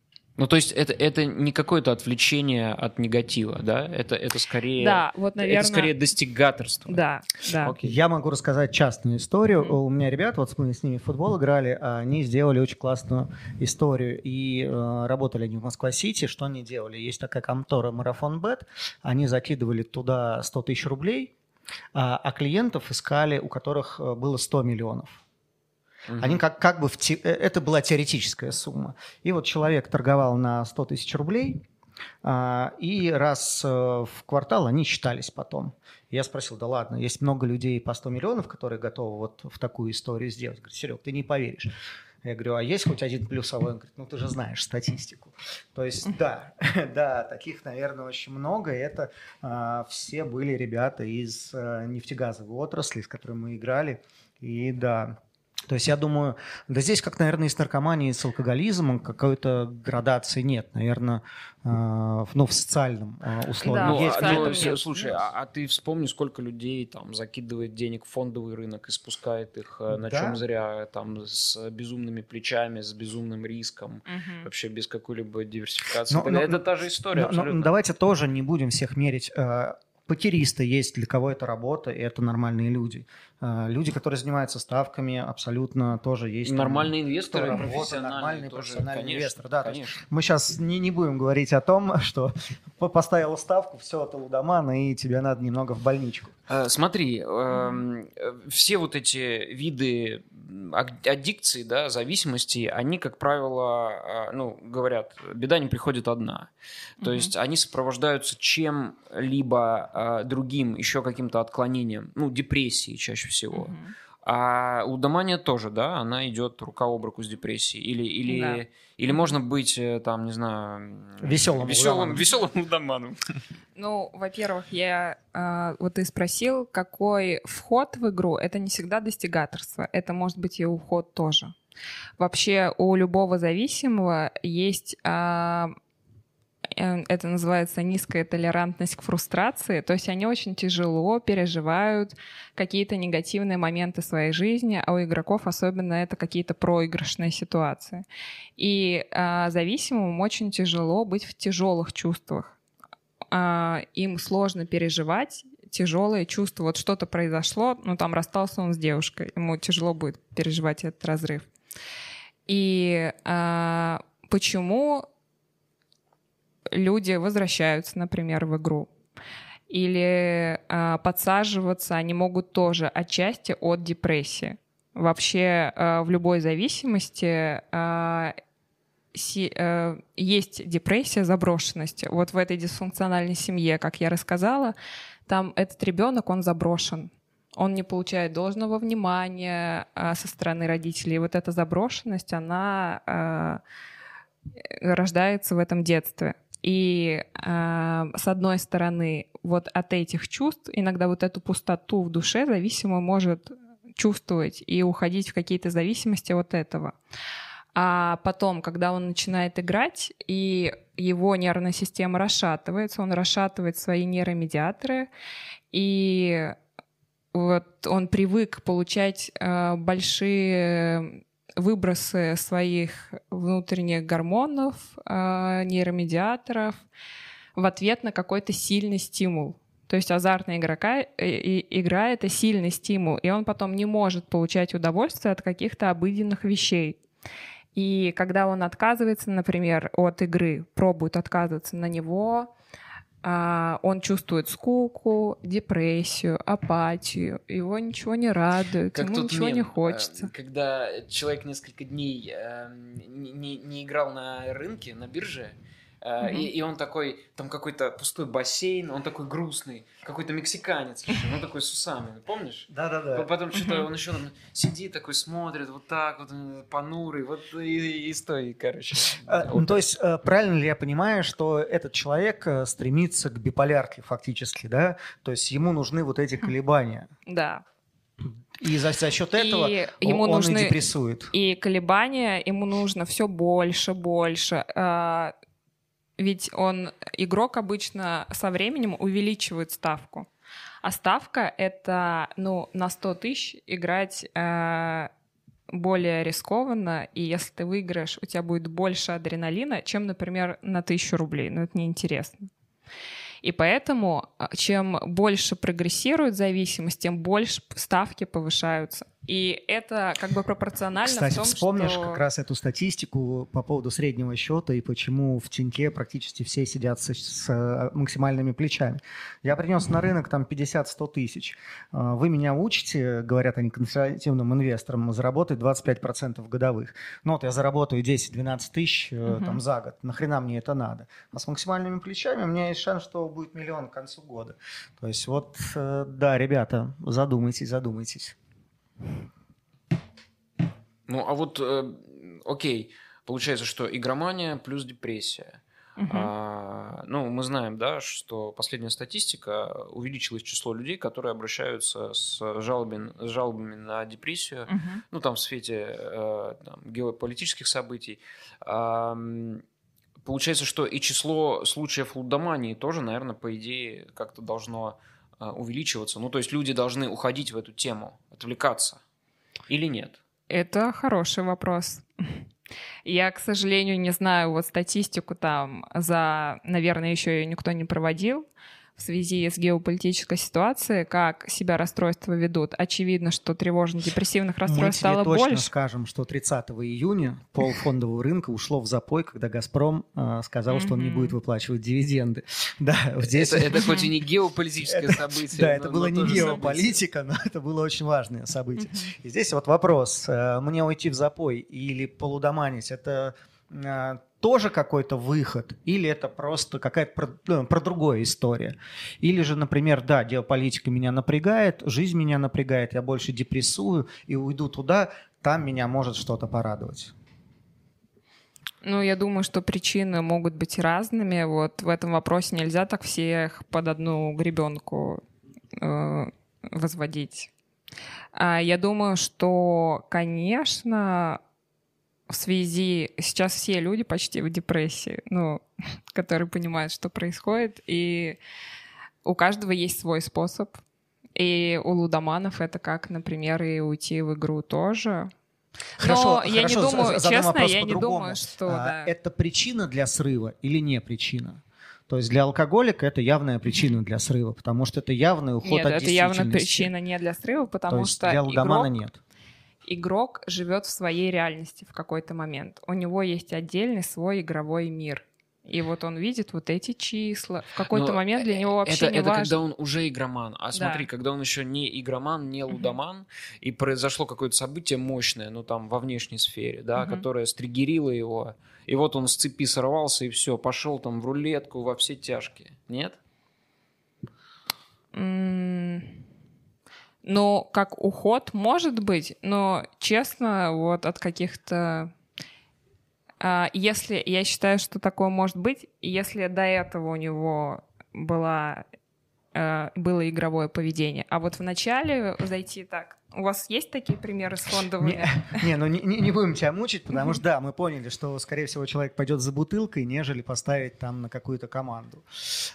Ну, то есть это, это не какое-то отвлечение от негатива, да? Это, это скорее... Да, вот, наверное... Это скорее достигаторство. Да, да. Окей. Я могу рассказать частную историю. Мгм. У меня ребята, вот мы с ними в футбол играли, а они сделали очень классную историю. И э, работали они в Москва-Сити. Что они делали? Есть такая контора Марафон Бет. Они закидывали туда 100 тысяч рублей, а, а клиентов искали, у которых э, было 100 миллионов. Мгм. Они как, как бы в те- э, это была теоретическая сумма. И вот человек торговал на 100 тысяч рублей, а, и раз э, в квартал они считались потом. Я спросил, да ладно, есть много людей по 100 миллионов, которые готовы вот в такую историю сделать. Говорит, Серег, ты не поверишь. Я говорю, а есть хоть один плюсовой? Он говорит, ну ты же знаешь статистику. То есть да, да, таких, наверное, очень много. И это а, все были ребята из а, нефтегазовой отрасли, с которыми мы играли. И да, то есть я думаю, да здесь, как, наверное, и с наркоманией, и с алкоголизмом, какой-то градации нет. Наверное, э, в- ну, в социальном э, условии Да, Ну, есть. в ну, с- нет. слушай, а, а ты вспомни, сколько людей там закидывает денег в фондовый рынок и спускает их э, на Да. чем зря, там с безумными плечами, с безумным риском, Мгм. вообще без какой-либо диверсификации. Но- но- это та же история Но- но абсолютно. давайте тоже не будем всех мерить. Э, Покеристы есть, для кого это работа, и это нормальные люди. Э, Люди, которые занимаются ставками, абсолютно тоже есть. там, Нормальные инвесторы, кто работа, профессиональные нормальные тоже, профессиональные конечно, инвесторы, да, конечно. Мы сейчас не, не будем говорить о том, что по- поставила ставку, все, ты лудоман, и тебе надо немного в больничку. Э, Смотри, эм, э, все вот эти виды аддикции, да, зависимости, они, как правило, э, ну, говорят, беда не приходит одна. То Мгм. есть они сопровождаются чем-либо э, другим, еще каким-то отклонением, ну, депрессией чаще всего. Мгм. А лудомания тоже, да, она идет рука об руку с депрессией. Или, или, Да. или можно быть, э, там, не знаю... Веселым, лудоманом. веселым лудоманом. Ну, во-первых, я а, вот ты спросил, какой вход в игру. Это не всегда достигаторство, это может быть и уход тоже. Вообще у любого зависимого есть а, э, это называется низкая толерантность к фрустрации, то есть они очень тяжело переживают какие-то негативные моменты своей жизни, а у игроков особенно это какие-то проигрышные ситуации. И а, зависимым очень тяжело быть в тяжелых чувствах э, им сложно переживать тяжелые чувства. Вот что-то произошло, ну там расстался он с девушкой, ему тяжело будет переживать этот разрыв. И э, почему люди возвращаются, например, в игру? Или э, подсаживаться они могут тоже отчасти от депрессии. Вообще э, в любой зависимости э, си, э, есть депрессия, заброшенность. Вот в этой дисфункциональной семье, как я рассказала, там этот ребенок, он заброшен. Он не получает должного внимания э, со стороны родителей. И вот эта заброшенность, она э, рождается в этом детстве. И э, с одной стороны, вот от этих чувств иногда вот эту пустоту в душе зависимо может чувствовать и уходить в какие-то зависимости от этого. А потом, когда он начинает играть, и его нервная система расшатывается, он расшатывает свои нейромедиаторы, и вот он привык получать э, большие выбросы своих внутренних гормонов, э, нейромедиаторов в ответ на какой-то сильный стимул. То есть азартная игрока, э, игра — это сильный стимул, и он потом не может получать удовольствие от каких-то обыденных вещей. И когда он отказывается, например, от игры, пробует отказываться на него, а, он чувствует скуку, депрессию, апатию, его ничего не радует, как ему ничего мем, не хочется. Э, когда человек несколько дней э, не, не играл на рынке, на бирже, Uh-huh. И, и он такой, там какой-то пустой бассейн, он такой грустный, какой-то мексиканец, ну такой с усами, помнишь? Да-да-да. Потом что-то он еще там сидит такой, смотрит вот так вот, понурый, вот и, и стоит, короче. А, вот. Ну, то есть э, правильно ли я понимаю, что этот человек э, стремится к биполярке фактически, да? То есть ему нужны вот эти колебания. Да. И за, за счет этого и ему он нужны, и депрессует. И колебания ему нужно все больше, больше. Ведь он, игрок обычно со временем увеличивает ставку. А ставка — это, ну, на 100 тысяч играть э, более рискованно, и если ты выиграешь, у тебя будет больше адреналина, чем, например, на 1000 рублей. Ну, это неинтересно. И поэтому, а, чем больше прогрессирует зависимость, тем больше ставки повышаются. И это как бы пропорционально Кстати, в том, вспомнишь что... как раз эту статистику по поводу среднего счета и почему в Тиньке практически все сидят с, с э, максимальными плечами. Я принес на рынок там 50-100 тысяч. А, вы меня учите, говорят они консервативным инвесторам, заработать 25% годовых. Ну вот я заработаю 10-12 тысяч угу. там за год. Нахрена мне это надо? А с максимальными плечами у меня есть шанс, что будет миллион к концу года. То есть вот, э, да, ребята, задумайтесь, задумайтесь. Ну, а вот, э, окей, получается, что игромания плюс депрессия. Угу. А, ну, мы знаем, да, что последняя статистика увеличилось число людей, которые обращаются с жалобами, с жалобами на депрессию, угу. ну, там, в свете э, там, геополитических событий. А, получается, что и число случаев лудомании тоже, наверное, по идее, как-то должно увеличиваться? Ну, то есть люди должны уходить в эту тему, отвлекаться или нет? Это хороший вопрос. Я, к сожалению, не знаю вот статистику там за, наверное, еще ее никто не проводил в связи с геополитической ситуацией, как себя расстройства ведут. Очевидно, что тревожно-депрессивных расстройств стало больше. Мы точно скажем, что 30 июня пол фондового рынка ушло в запой, когда «Газпром» э, сказал, что он не будет выплачивать дивиденды. Да, здесь... Это, это хоть и не геополитическое событие. Да, это было не геополитика, но это было очень важное событие. И здесь вот вопрос, э, мне уйти в запой или полудоманить, это тоже какой-то выход, или это просто какая-то про, ну, про другое история. Или же, например, да, геополитика меня напрягает, жизнь меня напрягает, я больше депрессую и уйду туда, там меня может что-то порадовать. Ну, я думаю, что причины могут быть разными. Вот в этом вопросе нельзя так всех под одну гребенку э, возводить. А я думаю, что, конечно, в связи... Сейчас все люди почти в депрессии, ну, которые понимают, что происходит, и у каждого есть свой способ. И у лудоманов это как, например, и уйти в игру тоже. Хорошо, Но я хорошо, не думаю, честно, я не думаю, что... А, да. Это причина для срыва или не причина? То есть для алкоголика это явная причина для срыва, потому что это явный уход Нет, от это явно действительности. причина не для срыва, То потому есть что для лудомана игрок, нет. Игрок живет в своей реальности в какой-то момент. У него есть отдельный свой игровой мир. И вот он видит вот эти числа. В какой-то Но момент для него вообще это, не это важно. когда он уже игроман. А смотри, Да. когда он еще не игроман, не лудоман, и произошло какое-то событие мощное, ну там во внешней сфере, да, Мгм. которое стригерило его. И вот он с цепи сорвался, и все, пошел там в рулетку во все тяжкие. Нет? Ну, как уход может быть, но честно, вот от каких-то... а, Если я считаю, что такое может быть, если до этого у него была, э, было игровое поведение, а вот в начале зайти так, у вас есть такие примеры с фондовыми? Не, не, ну не, не- будем тебя мучить, потому что да, мы поняли, что, скорее всего, человек пойдет за бутылкой, нежели поставить там на какую-то команду.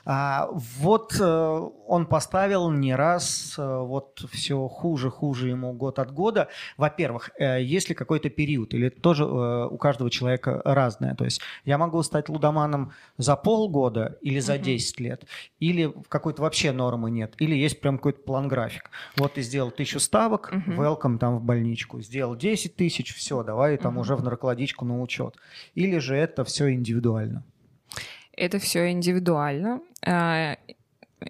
А, вот э, он поставил не раз, э, вот все хуже, хуже ему год от года. Во-первых, э, есть ли какой-то период, или это тоже у каждого человека разное? То есть я могу стать лудоманом за полгода или за Мгм. 10 лет, или какой-то вообще нормы нет, или есть прям какой-то план-график. Вот ты сделал тысячу ставок, Мгм. welcome там в больничку. Сделал 10 тысяч, все, давай там уже в наркологичку на учет. Или же это все индивидуально? Это все индивидуально. А,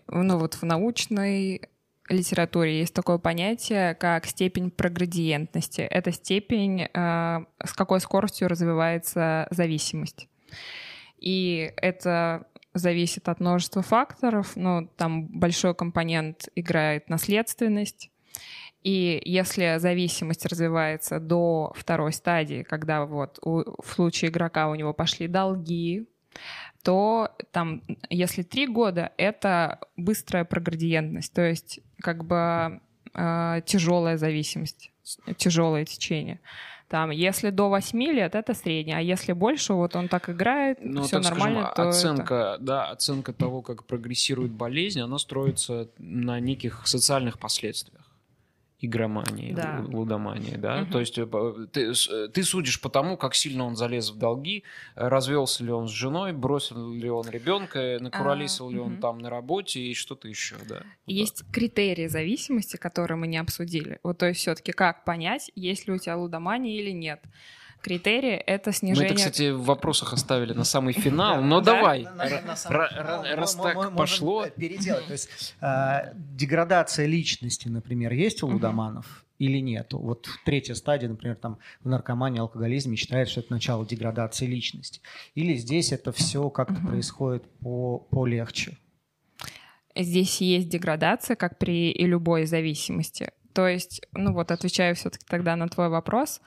Ну вот в научной литературе есть такое понятие, как степень проградиентности. Это степень, а, с какой скоростью развивается зависимость. И это зависит от множества факторов, но там большой компонент играет наследственность. И если зависимость развивается до второй стадии, когда вот у- в случае игрока у него пошли долги, то там, если три года, это быстрая проградиентность, то есть как бы тяжелая зависимость, тяжелое течение. Там, если до 8 лет, это среднее, а если больше, вот он так играет, Ну, все так скажем, нормально, это- оценка, да, оценка того, как прогрессирует болезнь, она строится на неких социальных последствиях игромании, Да. лу- лудомании, да. Мгм. То есть э, ты, э, ты судишь по тому, как сильно он залез в долги, э, развелся ли он с женой, бросил ли он ребенка, накуролесил ли он мгм. там на работе и что-то еще, да. Вот Есть критерии зависимости, которые мы не обсудили. Вот то есть все-таки как понять, есть ли у тебя лудомания или нет. Критерии — это Мы снижение... это, кстати, в вопросах оставили на самый финал, но Да? давай. Мы- раз мы- так мы пошло. переделать. То есть э, деградация личности, например, есть у лудоманов или нету? Вот третья стадия, например, там в наркомании, алкоголизме считает, что это начало деградации личности. Или здесь это все как-то происходит по полегче? Здесь есть деградация, как при и любой зависимости. То есть, ну вот отвечаю все-таки тогда на твой вопрос.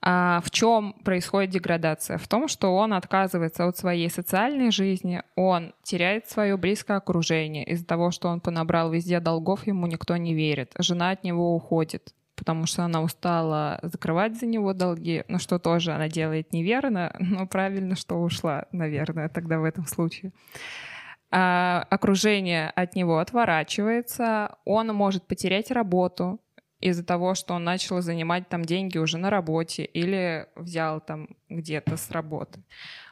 А в чем происходит деградация? В том, что он отказывается от своей социальной жизни, он теряет свое близкое окружение из-за того, что он понабрал везде долгов, ему никто не верит. Жена от него уходит потому что она устала закрывать за него долги, ну что тоже она делает неверно, но правильно, что ушла, наверное, тогда в этом случае а, окружение от него отворачивается, он может потерять работу из-за того, что он начал занимать там деньги уже на работе или взял там где-то с работы.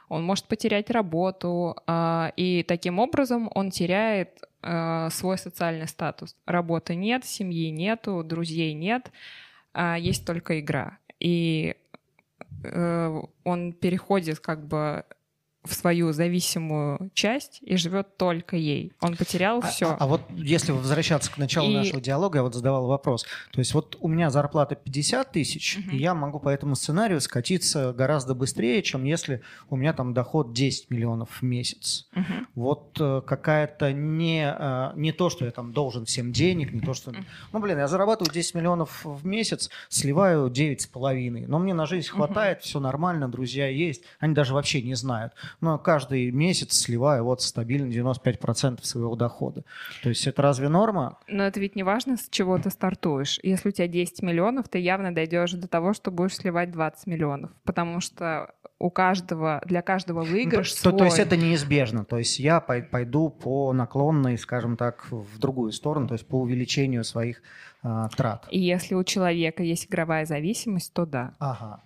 Он может потерять работу, а, и таким образом он теряет а, свой социальный статус. Работы нет, семьи нету, друзей нет, а есть только игра. И э, он переходит как бы в свою зависимую часть и живет только ей. Он потерял А- все. А, а вот если возвращаться к началу И- нашего диалога, я вот задавал вопрос. То есть вот у меня зарплата 50 тысяч, Мгм. и я могу по этому сценарию скатиться гораздо быстрее, чем если у меня там доход 10 миллионов в месяц. Вот э, какая-то не, э, не то, что я там должен всем денег, не то, что... Ну, блин, я зарабатываю 10 миллионов в месяц, сливаю 9,5. Но мне на жизнь хватает, все нормально, друзья есть. Они даже вообще не знают. Но каждый месяц сливаю вот стабильно 95% своего дохода. То есть это разве норма? Но это ведь не важно, с чего ты стартуешь. Если у тебя 10 миллионов, ты явно дойдешь до того, что будешь сливать 20 миллионов. Потому что у каждого, для каждого выигрыш то, то есть свой. это неизбежно. То есть я пой- пойду по наклонной, скажем так, в другую сторону, то есть по увеличению своих а, трат. И если у человека есть игровая зависимость, то да. Ага.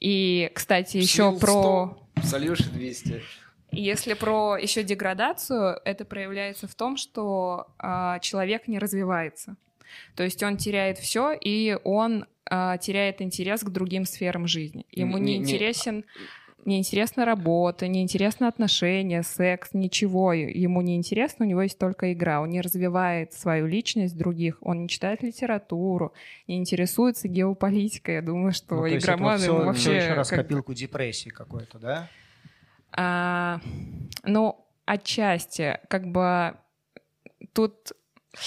И, кстати, еще Слил про... 100, Сольешь и 200. Если про еще деградацию, это проявляется в том, что э, человек не развивается. То есть он теряет все, и он э, теряет интерес к другим сферам жизни. Ему не, не интересен не интересна работа, не интересны отношения, секс, ничего ему не интересно, у него есть только игра. Он не развивает свою личность других, он не читает литературу, не интересуется геополитикой. Я думаю, что ну, игроман ему вообще... Все еще раз как... копилку депрессии какой-то, да? А, ну, отчасти, как бы тут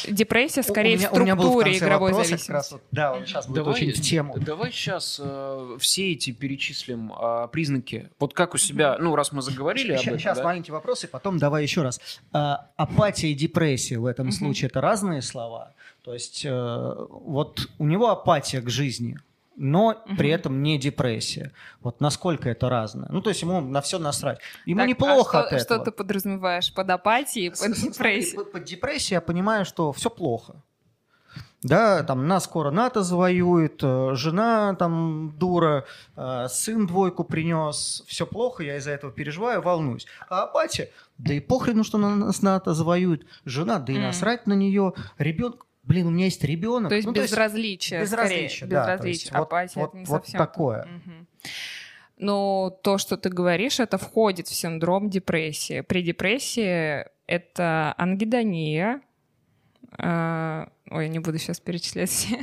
Депрессия скорее меня, в структуре игровой зависимости. Раз, вот, да, он сейчас будет давай, очень в тему. Давай сейчас э, все эти перечислим э, признаки. Вот как у себя, ну, раз мы заговорили сейчас, об этом. Сейчас да? маленький вопрос, и потом давай еще раз. А, апатия и депрессия в этом случае это разные слова. То есть э, вот у него апатия к жизни, но угу. при этом не депрессия. Вот насколько это разное. Ну, то есть ему на все насрать. Ему так, неплохо а что, от этого. Что ты подразумеваешь под апатией, под депрессией? Под, под депрессией я понимаю, что все плохо. Да, там нас скоро НАТО завоюет, э, жена там дура, э, сын двойку принес, все плохо, я из-за этого переживаю, волнуюсь. А апатия, да и похрену, что нас НАТО завоюет, жена, да и насрать mm. на нее, ребенок, блин, у меня есть ребенок. То есть ну, безразличие, то есть, безразличие, да, безразличие. Вот, Апатия вот, это не вот совсем такое. Угу. Но то, что ты говоришь, это входит в синдром депрессии. При депрессии это ангидония. Э, ой, я не буду сейчас перечислять все.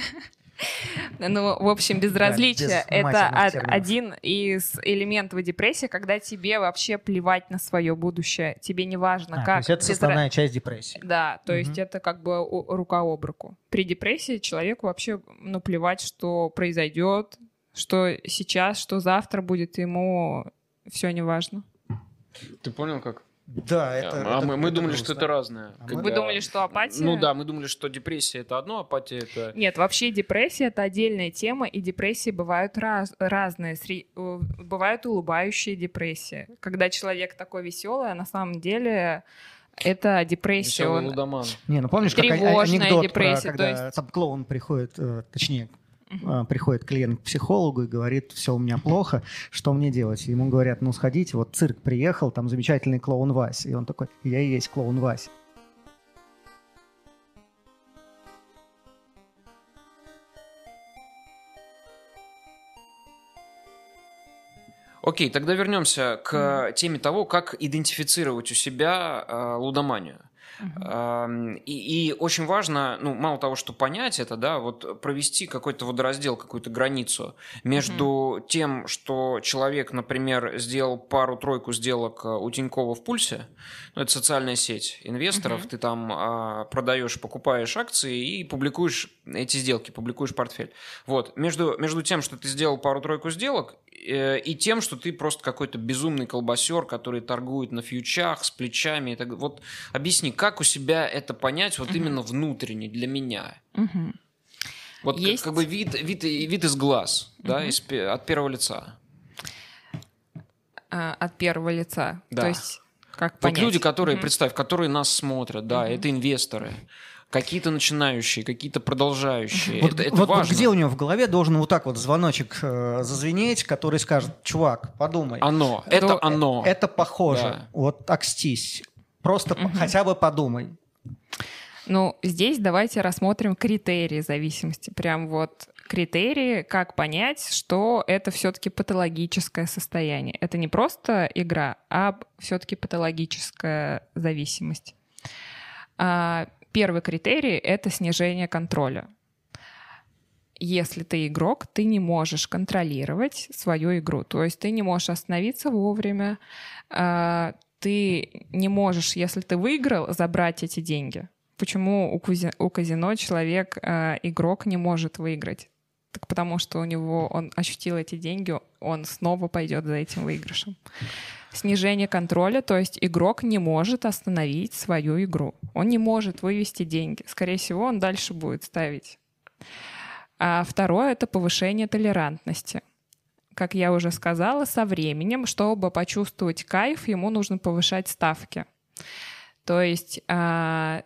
Ну, в общем, безразличие да, без это один из элементов депрессии, когда тебе вообще плевать на свое будущее. Тебе не важно, а, как. То есть это составная часть депрессии. Да, то угу. есть это как бы рука об руку. При депрессии человеку вообще ну, плевать, что произойдет, что сейчас, что завтра будет, ему все не важно. Ты понял, как? Да, это. А это, мы, мы думали, грустно. что это разное. А когда... Вы думали, что апатия? Ну да, мы думали, что депрессия это одно, апатия это. Нет, вообще депрессия это отдельная тема, и депрессии бывают раз, разные. Э, бывают улыбающие депрессии, когда человек такой веселый, а на самом деле это депрессия. Он... лудоман. Не, ну помнишь, как анекдот про, когда есть... там клоун приходит, э, точнее. Приходит клиент к психологу и говорит, все у меня плохо, что мне делать? Ему говорят, ну сходите, вот цирк приехал, там замечательный клоун Вася. И он такой, я и есть клоун Вася. Окей, тогда вернемся к теме того, как идентифицировать у себя э, лудоманию. Uh-huh. И, и очень важно, ну, мало того, что понять это, да, вот провести какой-то водораздел, какую-то границу между uh-huh. тем, что человек, например, сделал пару-тройку сделок э, у Тинькова в пульсе, ну, это социальная сеть инвесторов, uh-huh. ты там а, продаешь, покупаешь акции и публикуешь эти сделки, публикуешь портфель. Вот, между, между тем, что ты сделал пару-тройку сделок, Э, и тем, что ты просто какой-то безумный колбасер, который торгует на фьючах с плечами. И так, вот объясни, как у себя это понять вот угу. именно внутренне для меня? Угу. Вот Есть... как, как бы вид, вид, вид из глаз, угу. да, из, от первого лица. А, от первого лица. Да. То есть как вот понять? люди, которые, угу. представь, которые нас смотрят, да, угу. это инвесторы какие-то начинающие, какие-то продолжающие. Вот, это, это вот, важно. вот где у него в голове должен вот так вот звоночек э, зазвенеть, который скажет, чувак, подумай. Оно, это, это оно. Это похоже. Да. Вот окстись. Просто угу. хотя бы подумай. Ну, здесь давайте рассмотрим критерии зависимости. Прям вот критерии, как понять, что это все-таки патологическое состояние. Это не просто игра, а все-таки патологическая зависимость. А, Первый критерий — это снижение контроля. Если ты игрок, ты не можешь контролировать свою игру. То есть ты не можешь остановиться вовремя, а, ты не можешь, если ты выиграл, забрать эти деньги. Почему у, казино, у казино человек, а, игрок, не может выиграть? Так потому что у него он ощутил эти деньги, он снова пойдет за этим выигрышем снижение контроля, то есть игрок не может остановить свою игру. Он не может вывести деньги. Скорее всего, он дальше будет ставить. А второе — это повышение толерантности. Как я уже сказала, со временем, чтобы почувствовать кайф, ему нужно повышать ставки. То есть а,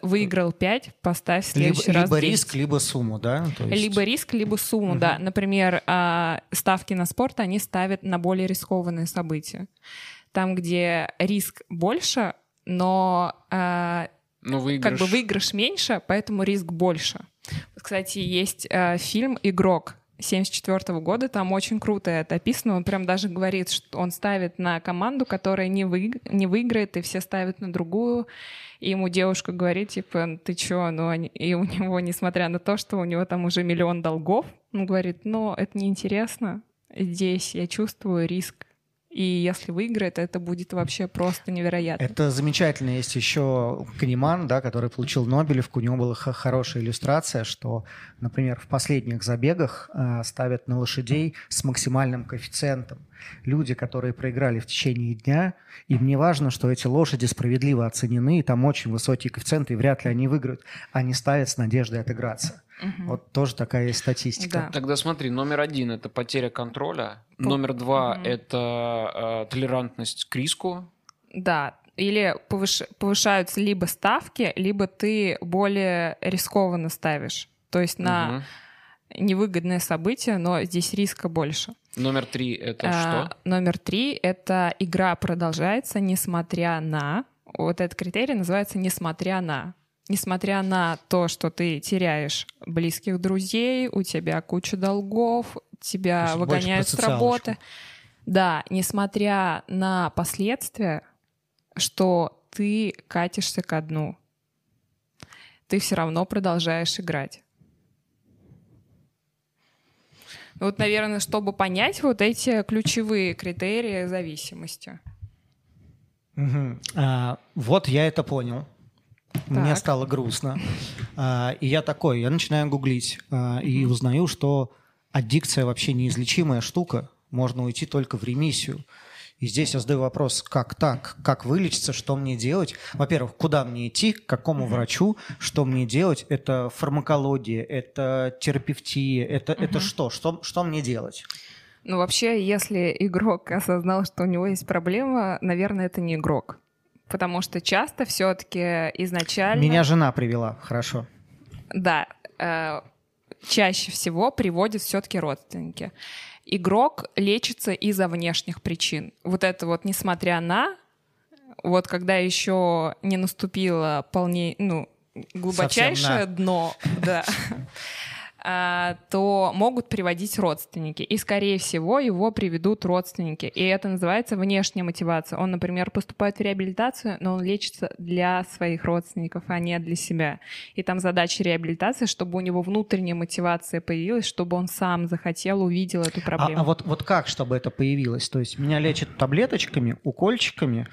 выиграл 5, поставь в следующий либо, раз Либо 10. риск, либо сумму, да? То есть... Либо риск, либо сумму, угу. да. Например, а, ставки на спорт они ставят на более рискованные события. там, где риск больше, но э, Ну, выигрыш. как бы выигрыш меньше, поэтому риск больше. Кстати, есть э, фильм «Игрок» 74 года, там очень круто это описано. Он прям даже говорит, что он ставит на команду, которая не, вы, не выиграет, и все ставят на другую. И ему девушка говорит, типа, ты чё? Ну. И у него, несмотря на то, что у него там уже миллион долгов, он говорит, ну, это неинтересно. Здесь я чувствую риск. И если выиграет, это будет вообще просто невероятно. Это замечательно. Есть еще Канеман, да, который получил Нобелевку. У него была хорошая иллюстрация, что, например, в последних забегах э, ставят на лошадей с максимальным коэффициентом. Люди, которые проиграли в течение дня, им не важно, что эти лошади справедливо оценены, и там очень высокие коэффициенты, и вряд ли они выиграют. Они ставят с надеждой отыграться. Мгм. Вот тоже такая есть статистика. Да. Тогда смотри, номер один это потеря контроля, По- номер два Мгм. это э, толерантность к риску. Да, или повыш- повышаются либо ставки, либо ты более рискованно ставишь. То есть на Мгм. невыгодное событие, но здесь риска больше. Номер три это А, что? Номер три — это игра продолжается, несмотря на... Вот этот критерий называется «несмотря на». Несмотря на то, что ты теряешь близких друзей, у тебя куча долгов, тебя есть выгоняют с работы. Да, несмотря на последствия, что ты катишься ко дну, ты все равно продолжаешь играть. Вот, наверное, чтобы понять вот эти ключевые критерии зависимости. Мгм. А, вот я это понял. Мне Так. стало грустно. А, и я такой, я начинаю гуглить а, и узнаю, что аддикция вообще неизлечимая штука. Можно уйти только в ремиссию. И здесь я задаю вопрос, как так? Как вылечиться? Что мне делать? Во-первых, куда мне идти? К какому врачу? Что мне делать? Это фармакология, это терапевтия, это, это что? что? Что мне делать? Ну, вообще, если игрок осознал, что у него есть проблема, наверное, это не игрок. Потому что часто все-таки изначально... Меня жена привела, хорошо. Да, э, чаще всего приводят все-таки родственники. Игрок лечится из-за внешних причин. Вот это вот, несмотря на, вот когда еще не наступило полней, ну, глубочайшее дно, да, то могут приводить родственники. И, скорее всего, его приведут родственники. И это называется внешняя мотивация. Он, например, поступает в реабилитацию, но он лечится для своих родственников, а не для себя. И там задача реабилитации, чтобы у него внутренняя мотивация появилась, чтобы он сам захотел, увидел эту А, проблему. а вот, вот как, чтобы это появилось? То есть меня лечат таблеточками, укольчиками,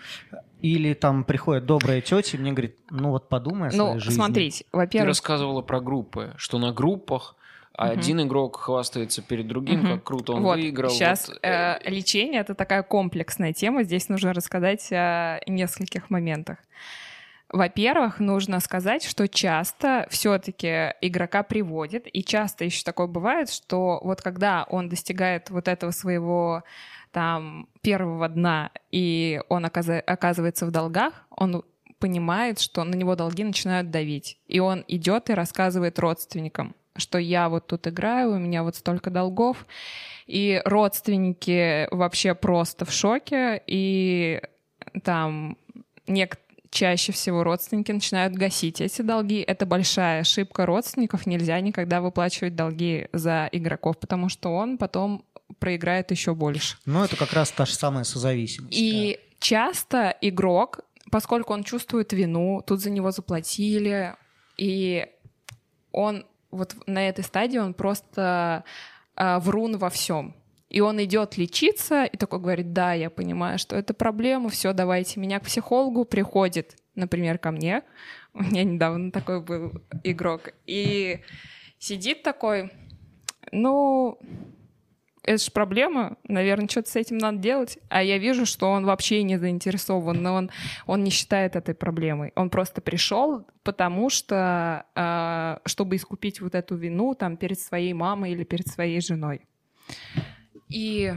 или там приходит добрая тетя и мне говорит, ну вот подумай о своей ну, жизни. смотрите, Ты во-первых, рассказывала про группы, что на группах один игрок хвастается перед другим, Мгм. как круто он вот, выиграл. сейчас Вот, э, лечение это такая комплексная тема. Здесь нужно рассказать о нескольких моментах. Во-первых, нужно сказать, что часто все-таки игрока приводит, и часто еще такое бывает, что вот когда он достигает вот этого своего там первого дна, и он оказывается в долгах, он понимает, что на него долги начинают давить. И он идет и рассказывает родственникам, что я вот тут играю, у меня вот столько долгов. И родственники вообще просто в шоке, и там нек- чаще всего родственники начинают гасить эти долги. Это большая ошибка родственников. Нельзя никогда выплачивать долги за игроков, потому что он потом проиграет еще больше. Ну, это как раз та же самая созависимость. И часто игрок, поскольку он чувствует вину, тут за него заплатили, и он вот на этой стадии он просто а, врун во всем. И он идет лечиться и такой говорит, да, я понимаю, что это проблема, все, давайте меня к психологу. Приходит, например, ко мне. У меня недавно такой был игрок. И сидит такой, ну, это же проблема, наверное, что-то с этим надо делать. А я вижу, что он вообще не заинтересован, но он, он не считает этой проблемой. Он просто пришел, потому что, э, чтобы искупить вот эту вину там перед своей мамой или перед своей женой. И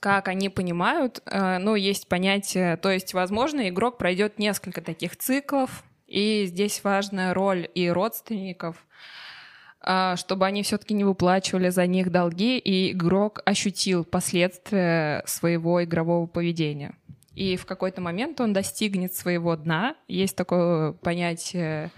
как они понимают, э, ну, есть понятие, то есть, возможно, игрок пройдет несколько таких циклов, и здесь важная роль и родственников, чтобы они все-таки не выплачивали за них долги, и игрок ощутил последствия своего игрового поведения. И в какой-то момент он достигнет своего дна. Есть такое понятие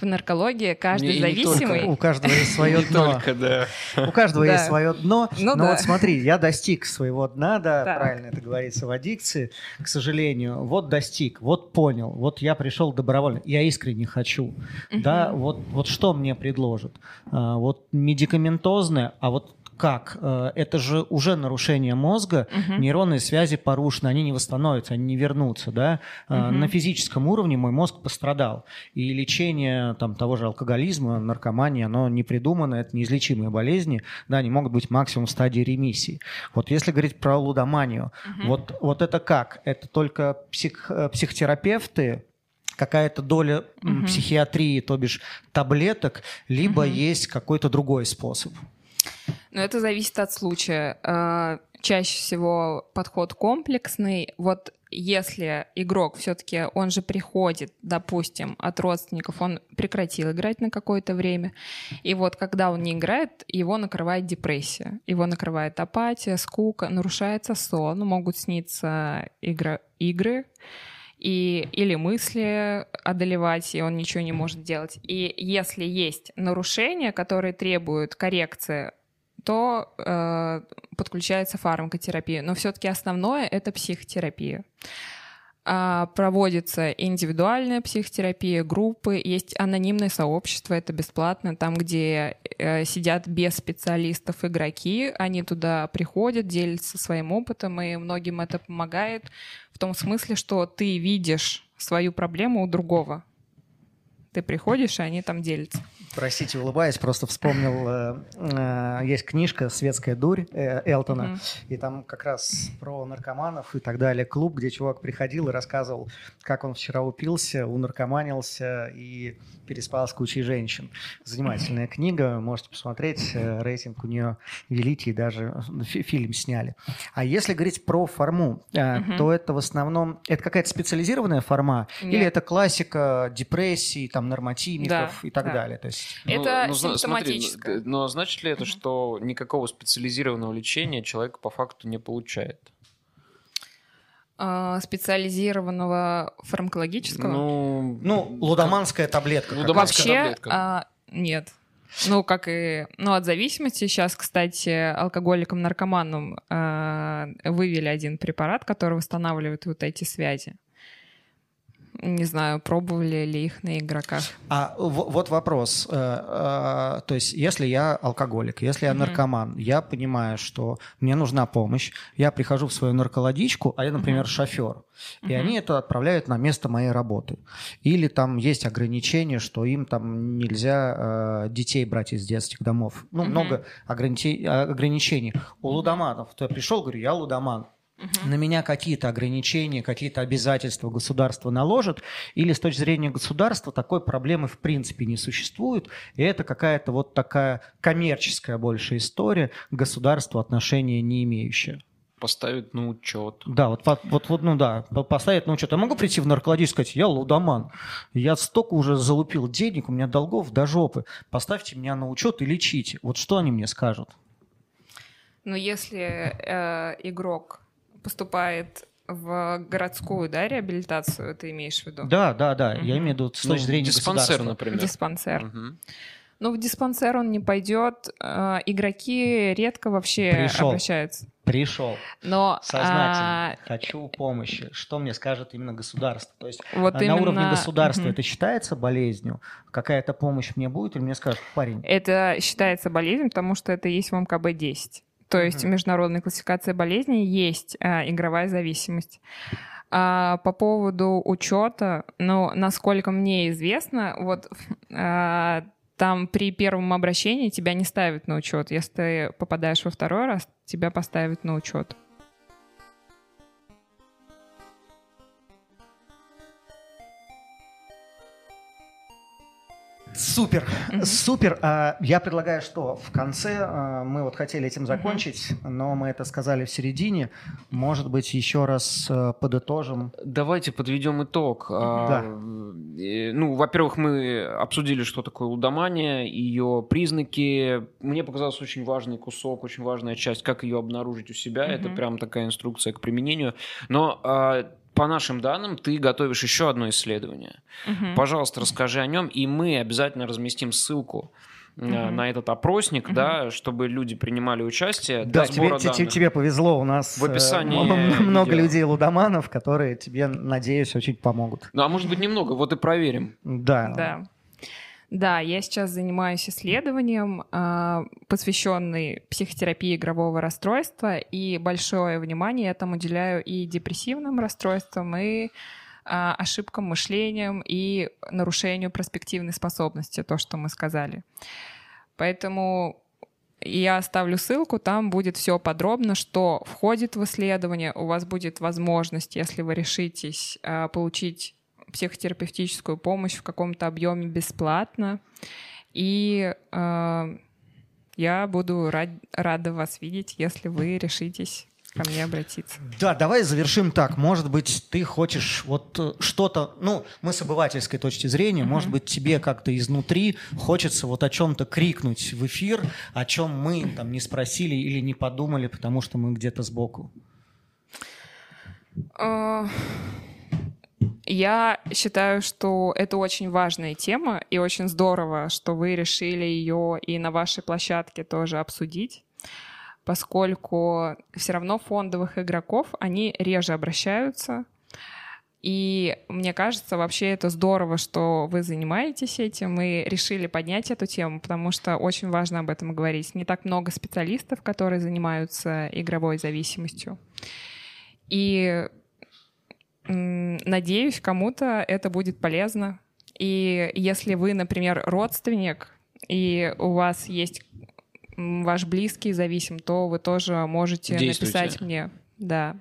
в наркологии каждый не, зависимый. Не у каждого есть свое дно. Только, да. У каждого есть свое дно. Ну, Но да. вот смотри, я достиг своего дна, да, так. правильно это говорится в аддикции, к сожалению. Вот достиг, вот понял, вот я пришел добровольно, я искренне хочу. Угу. Да, вот, вот что мне предложат? А, вот медикаментозное, а вот как? Э, это же уже нарушение мозга, угу. нейронные связи порушены, они не восстановятся, они не вернутся. Да? Угу. На физическом уровне мой мозг пострадал. И лечение там, того же алкоголизма, наркомании, оно не придумано, это неизлечимые болезни, да, они могут быть максимум в стадии ремиссии. Вот если говорить про лудоманию, угу. вот, вот это как? Это только псих, э, психотерапевты, какая-то доля угу. психиатрии, то бишь таблеток, либо угу. есть какой-то другой способ. Но это зависит от случая. А, чаще всего подход комплексный. Вот если игрок все-таки, он же приходит, допустим, от родственников, он прекратил играть на какое-то время, и вот когда он не играет, его накрывает депрессия, его накрывает апатия, скука, нарушается сон, могут сниться игра, игры, и, или мысли одолевать, и он ничего не может делать. И если есть нарушения, которые требуют коррекции то э, подключается фармакотерапия. Но все-таки основное это психотерапия. А, проводится индивидуальная психотерапия, группы, есть анонимное сообщество, это бесплатно, там, где э, сидят без специалистов игроки, они туда приходят, делятся своим опытом, и многим это помогает в том смысле, что ты видишь свою проблему у другого. Ты приходишь, и они там делятся. Простите, улыбаясь, просто вспомнил, э, э, есть книжка «Светская дурь» э, Элтона, mm-hmm. и там как раз про наркоманов и так далее. Клуб, где чувак приходил и рассказывал, как он вчера упился, унаркоманился и переспал с кучей женщин. Занимательная книга, можете посмотреть, э, рейтинг у нее великий, даже фильм сняли. А если говорить про форму, mm-hmm. то это в основном, это какая-то специализированная форма, Нет. или это классика депрессии, там, нормотивников да, и так да. далее? То есть это ну, симптоматическое. Смотри, но значит ли это, что никакого специализированного лечения человек по факту не получает? А, специализированного фармакологического? Ну, ну лудоманская таблетка. Лудоманская Вообще, таблетка. А, нет. Ну, как и ну, от зависимости. Сейчас, кстати, алкоголикам, наркоманам э, вывели один препарат, который восстанавливает вот эти связи. Не знаю, пробовали ли их на игроках. А вот вопрос. Э, э, то есть, если я алкоголик, если я наркоман, я понимаю, что мне нужна помощь, я прихожу в свою наркологичку, а я, например, шофер, и они это отправляют на место моей работы. Или там есть ограничения, что им там нельзя э, детей брать из детских домов. Ну, много ограничений. У лудоманов. То я пришел, говорю, я лудоман угу. на меня какие-то ограничения, какие-то обязательства государство наложит, или с точки зрения государства такой проблемы в принципе не существует, и это какая-то вот такая коммерческая больше история, государству отношения не имеющая поставить на учет. Да, вот, вот, вот, ну да, поставить на учет. Я могу прийти в наркологию и сказать, я лудоман, я столько уже залупил денег, у меня долгов до жопы, поставьте меня на учет и лечите. Вот что они мне скажут? Ну, если э, игрок поступает в городскую, да, реабилитацию, ты имеешь в виду? Да, да, да. Угу. Я имею в виду с точки ну, зрения диспансер, например. Диспансер. Угу. Ну, в диспансер он не пойдет. Э, игроки редко вообще Пришел. обращаются. Пришел. Но сознательно а... хочу помощи. Что мне скажет именно государство? То есть вот на именно... уровне государства угу. это считается болезнью? Какая-то помощь мне будет, или мне скажут, парень? Это считается болезнью, потому что это есть в МКБ-10 то есть mm-hmm. международной классификации болезней есть э, игровая зависимость. А по поводу учета, ну, насколько мне известно, вот э, там при первом обращении тебя не ставят на учет. Если ты попадаешь во второй раз, тебя поставят на учет. Супер, супер. А, я предлагаю, что в конце а, мы вот хотели этим закончить, но мы это сказали в середине. Может быть, еще раз а, подытожим. Давайте подведем итог. Да. Ну, во-первых, мы обсудили, что такое лудомания, ее признаки. Мне показался очень важный кусок, очень важная часть, как ее обнаружить у себя. Это прям такая инструкция к применению. Но по нашим данным, ты готовишь еще одно исследование. Угу. Пожалуйста, расскажи о нем, и мы обязательно разместим ссылку угу. на этот опросник, угу. да, чтобы люди принимали участие. Да, тебе, тебе, тебе повезло, у нас в описании много видео. людей лудоманов, которые тебе, надеюсь, очень помогут. Ну, а может быть немного, вот и проверим. Да. Да. Да, я сейчас занимаюсь исследованием, а, посвященным психотерапии игрового расстройства, и большое внимание этому уделяю и депрессивным расстройствам, и а, ошибкам мышлением и нарушению перспективной способности, то, что мы сказали. Поэтому я оставлю ссылку, там будет все подробно, что входит в исследование. У вас будет возможность, если вы решитесь, а, получить психотерапевтическую помощь в каком-то объеме бесплатно. И э, я буду рад, рада вас видеть, если вы решитесь ко мне обратиться. Да, давай завершим так. Может быть, ты хочешь вот э, что-то, ну, мы с обывательской точки зрения, uh-huh. может быть, тебе как-то изнутри хочется вот о чем-то крикнуть в эфир, о чем мы там не спросили или не подумали, потому что мы где-то сбоку. Uh... Я считаю, что это очень важная тема, и очень здорово, что вы решили ее и на вашей площадке тоже обсудить, поскольку все равно фондовых игроков, они реже обращаются, и мне кажется, вообще это здорово, что вы занимаетесь этим Мы решили поднять эту тему, потому что очень важно об этом говорить. Не так много специалистов, которые занимаются игровой зависимостью. И Надеюсь, кому-то это будет полезно. И если вы, например, родственник, и у вас есть ваш близкий зависим, то вы тоже можете написать мне. Да.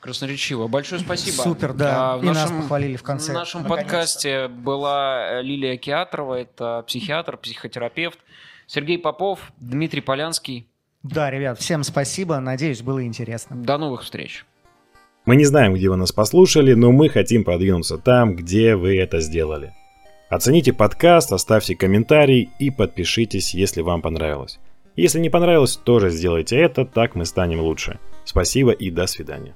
Красноречиво. Большое спасибо. Супер, да. А, в и нашем, нас похвалили в конце. В нашем подкасте была Лилия Киатрова, это психиатр, психотерапевт. Сергей Попов, Дмитрий Полянский. Да, ребят, всем спасибо. Надеюсь, было интересно. До новых встреч. Мы не знаем, где вы нас послушали, но мы хотим продвинуться там, где вы это сделали. Оцените подкаст, оставьте комментарий и подпишитесь, если вам понравилось. Если не понравилось, тоже сделайте это, так мы станем лучше. Спасибо и до свидания.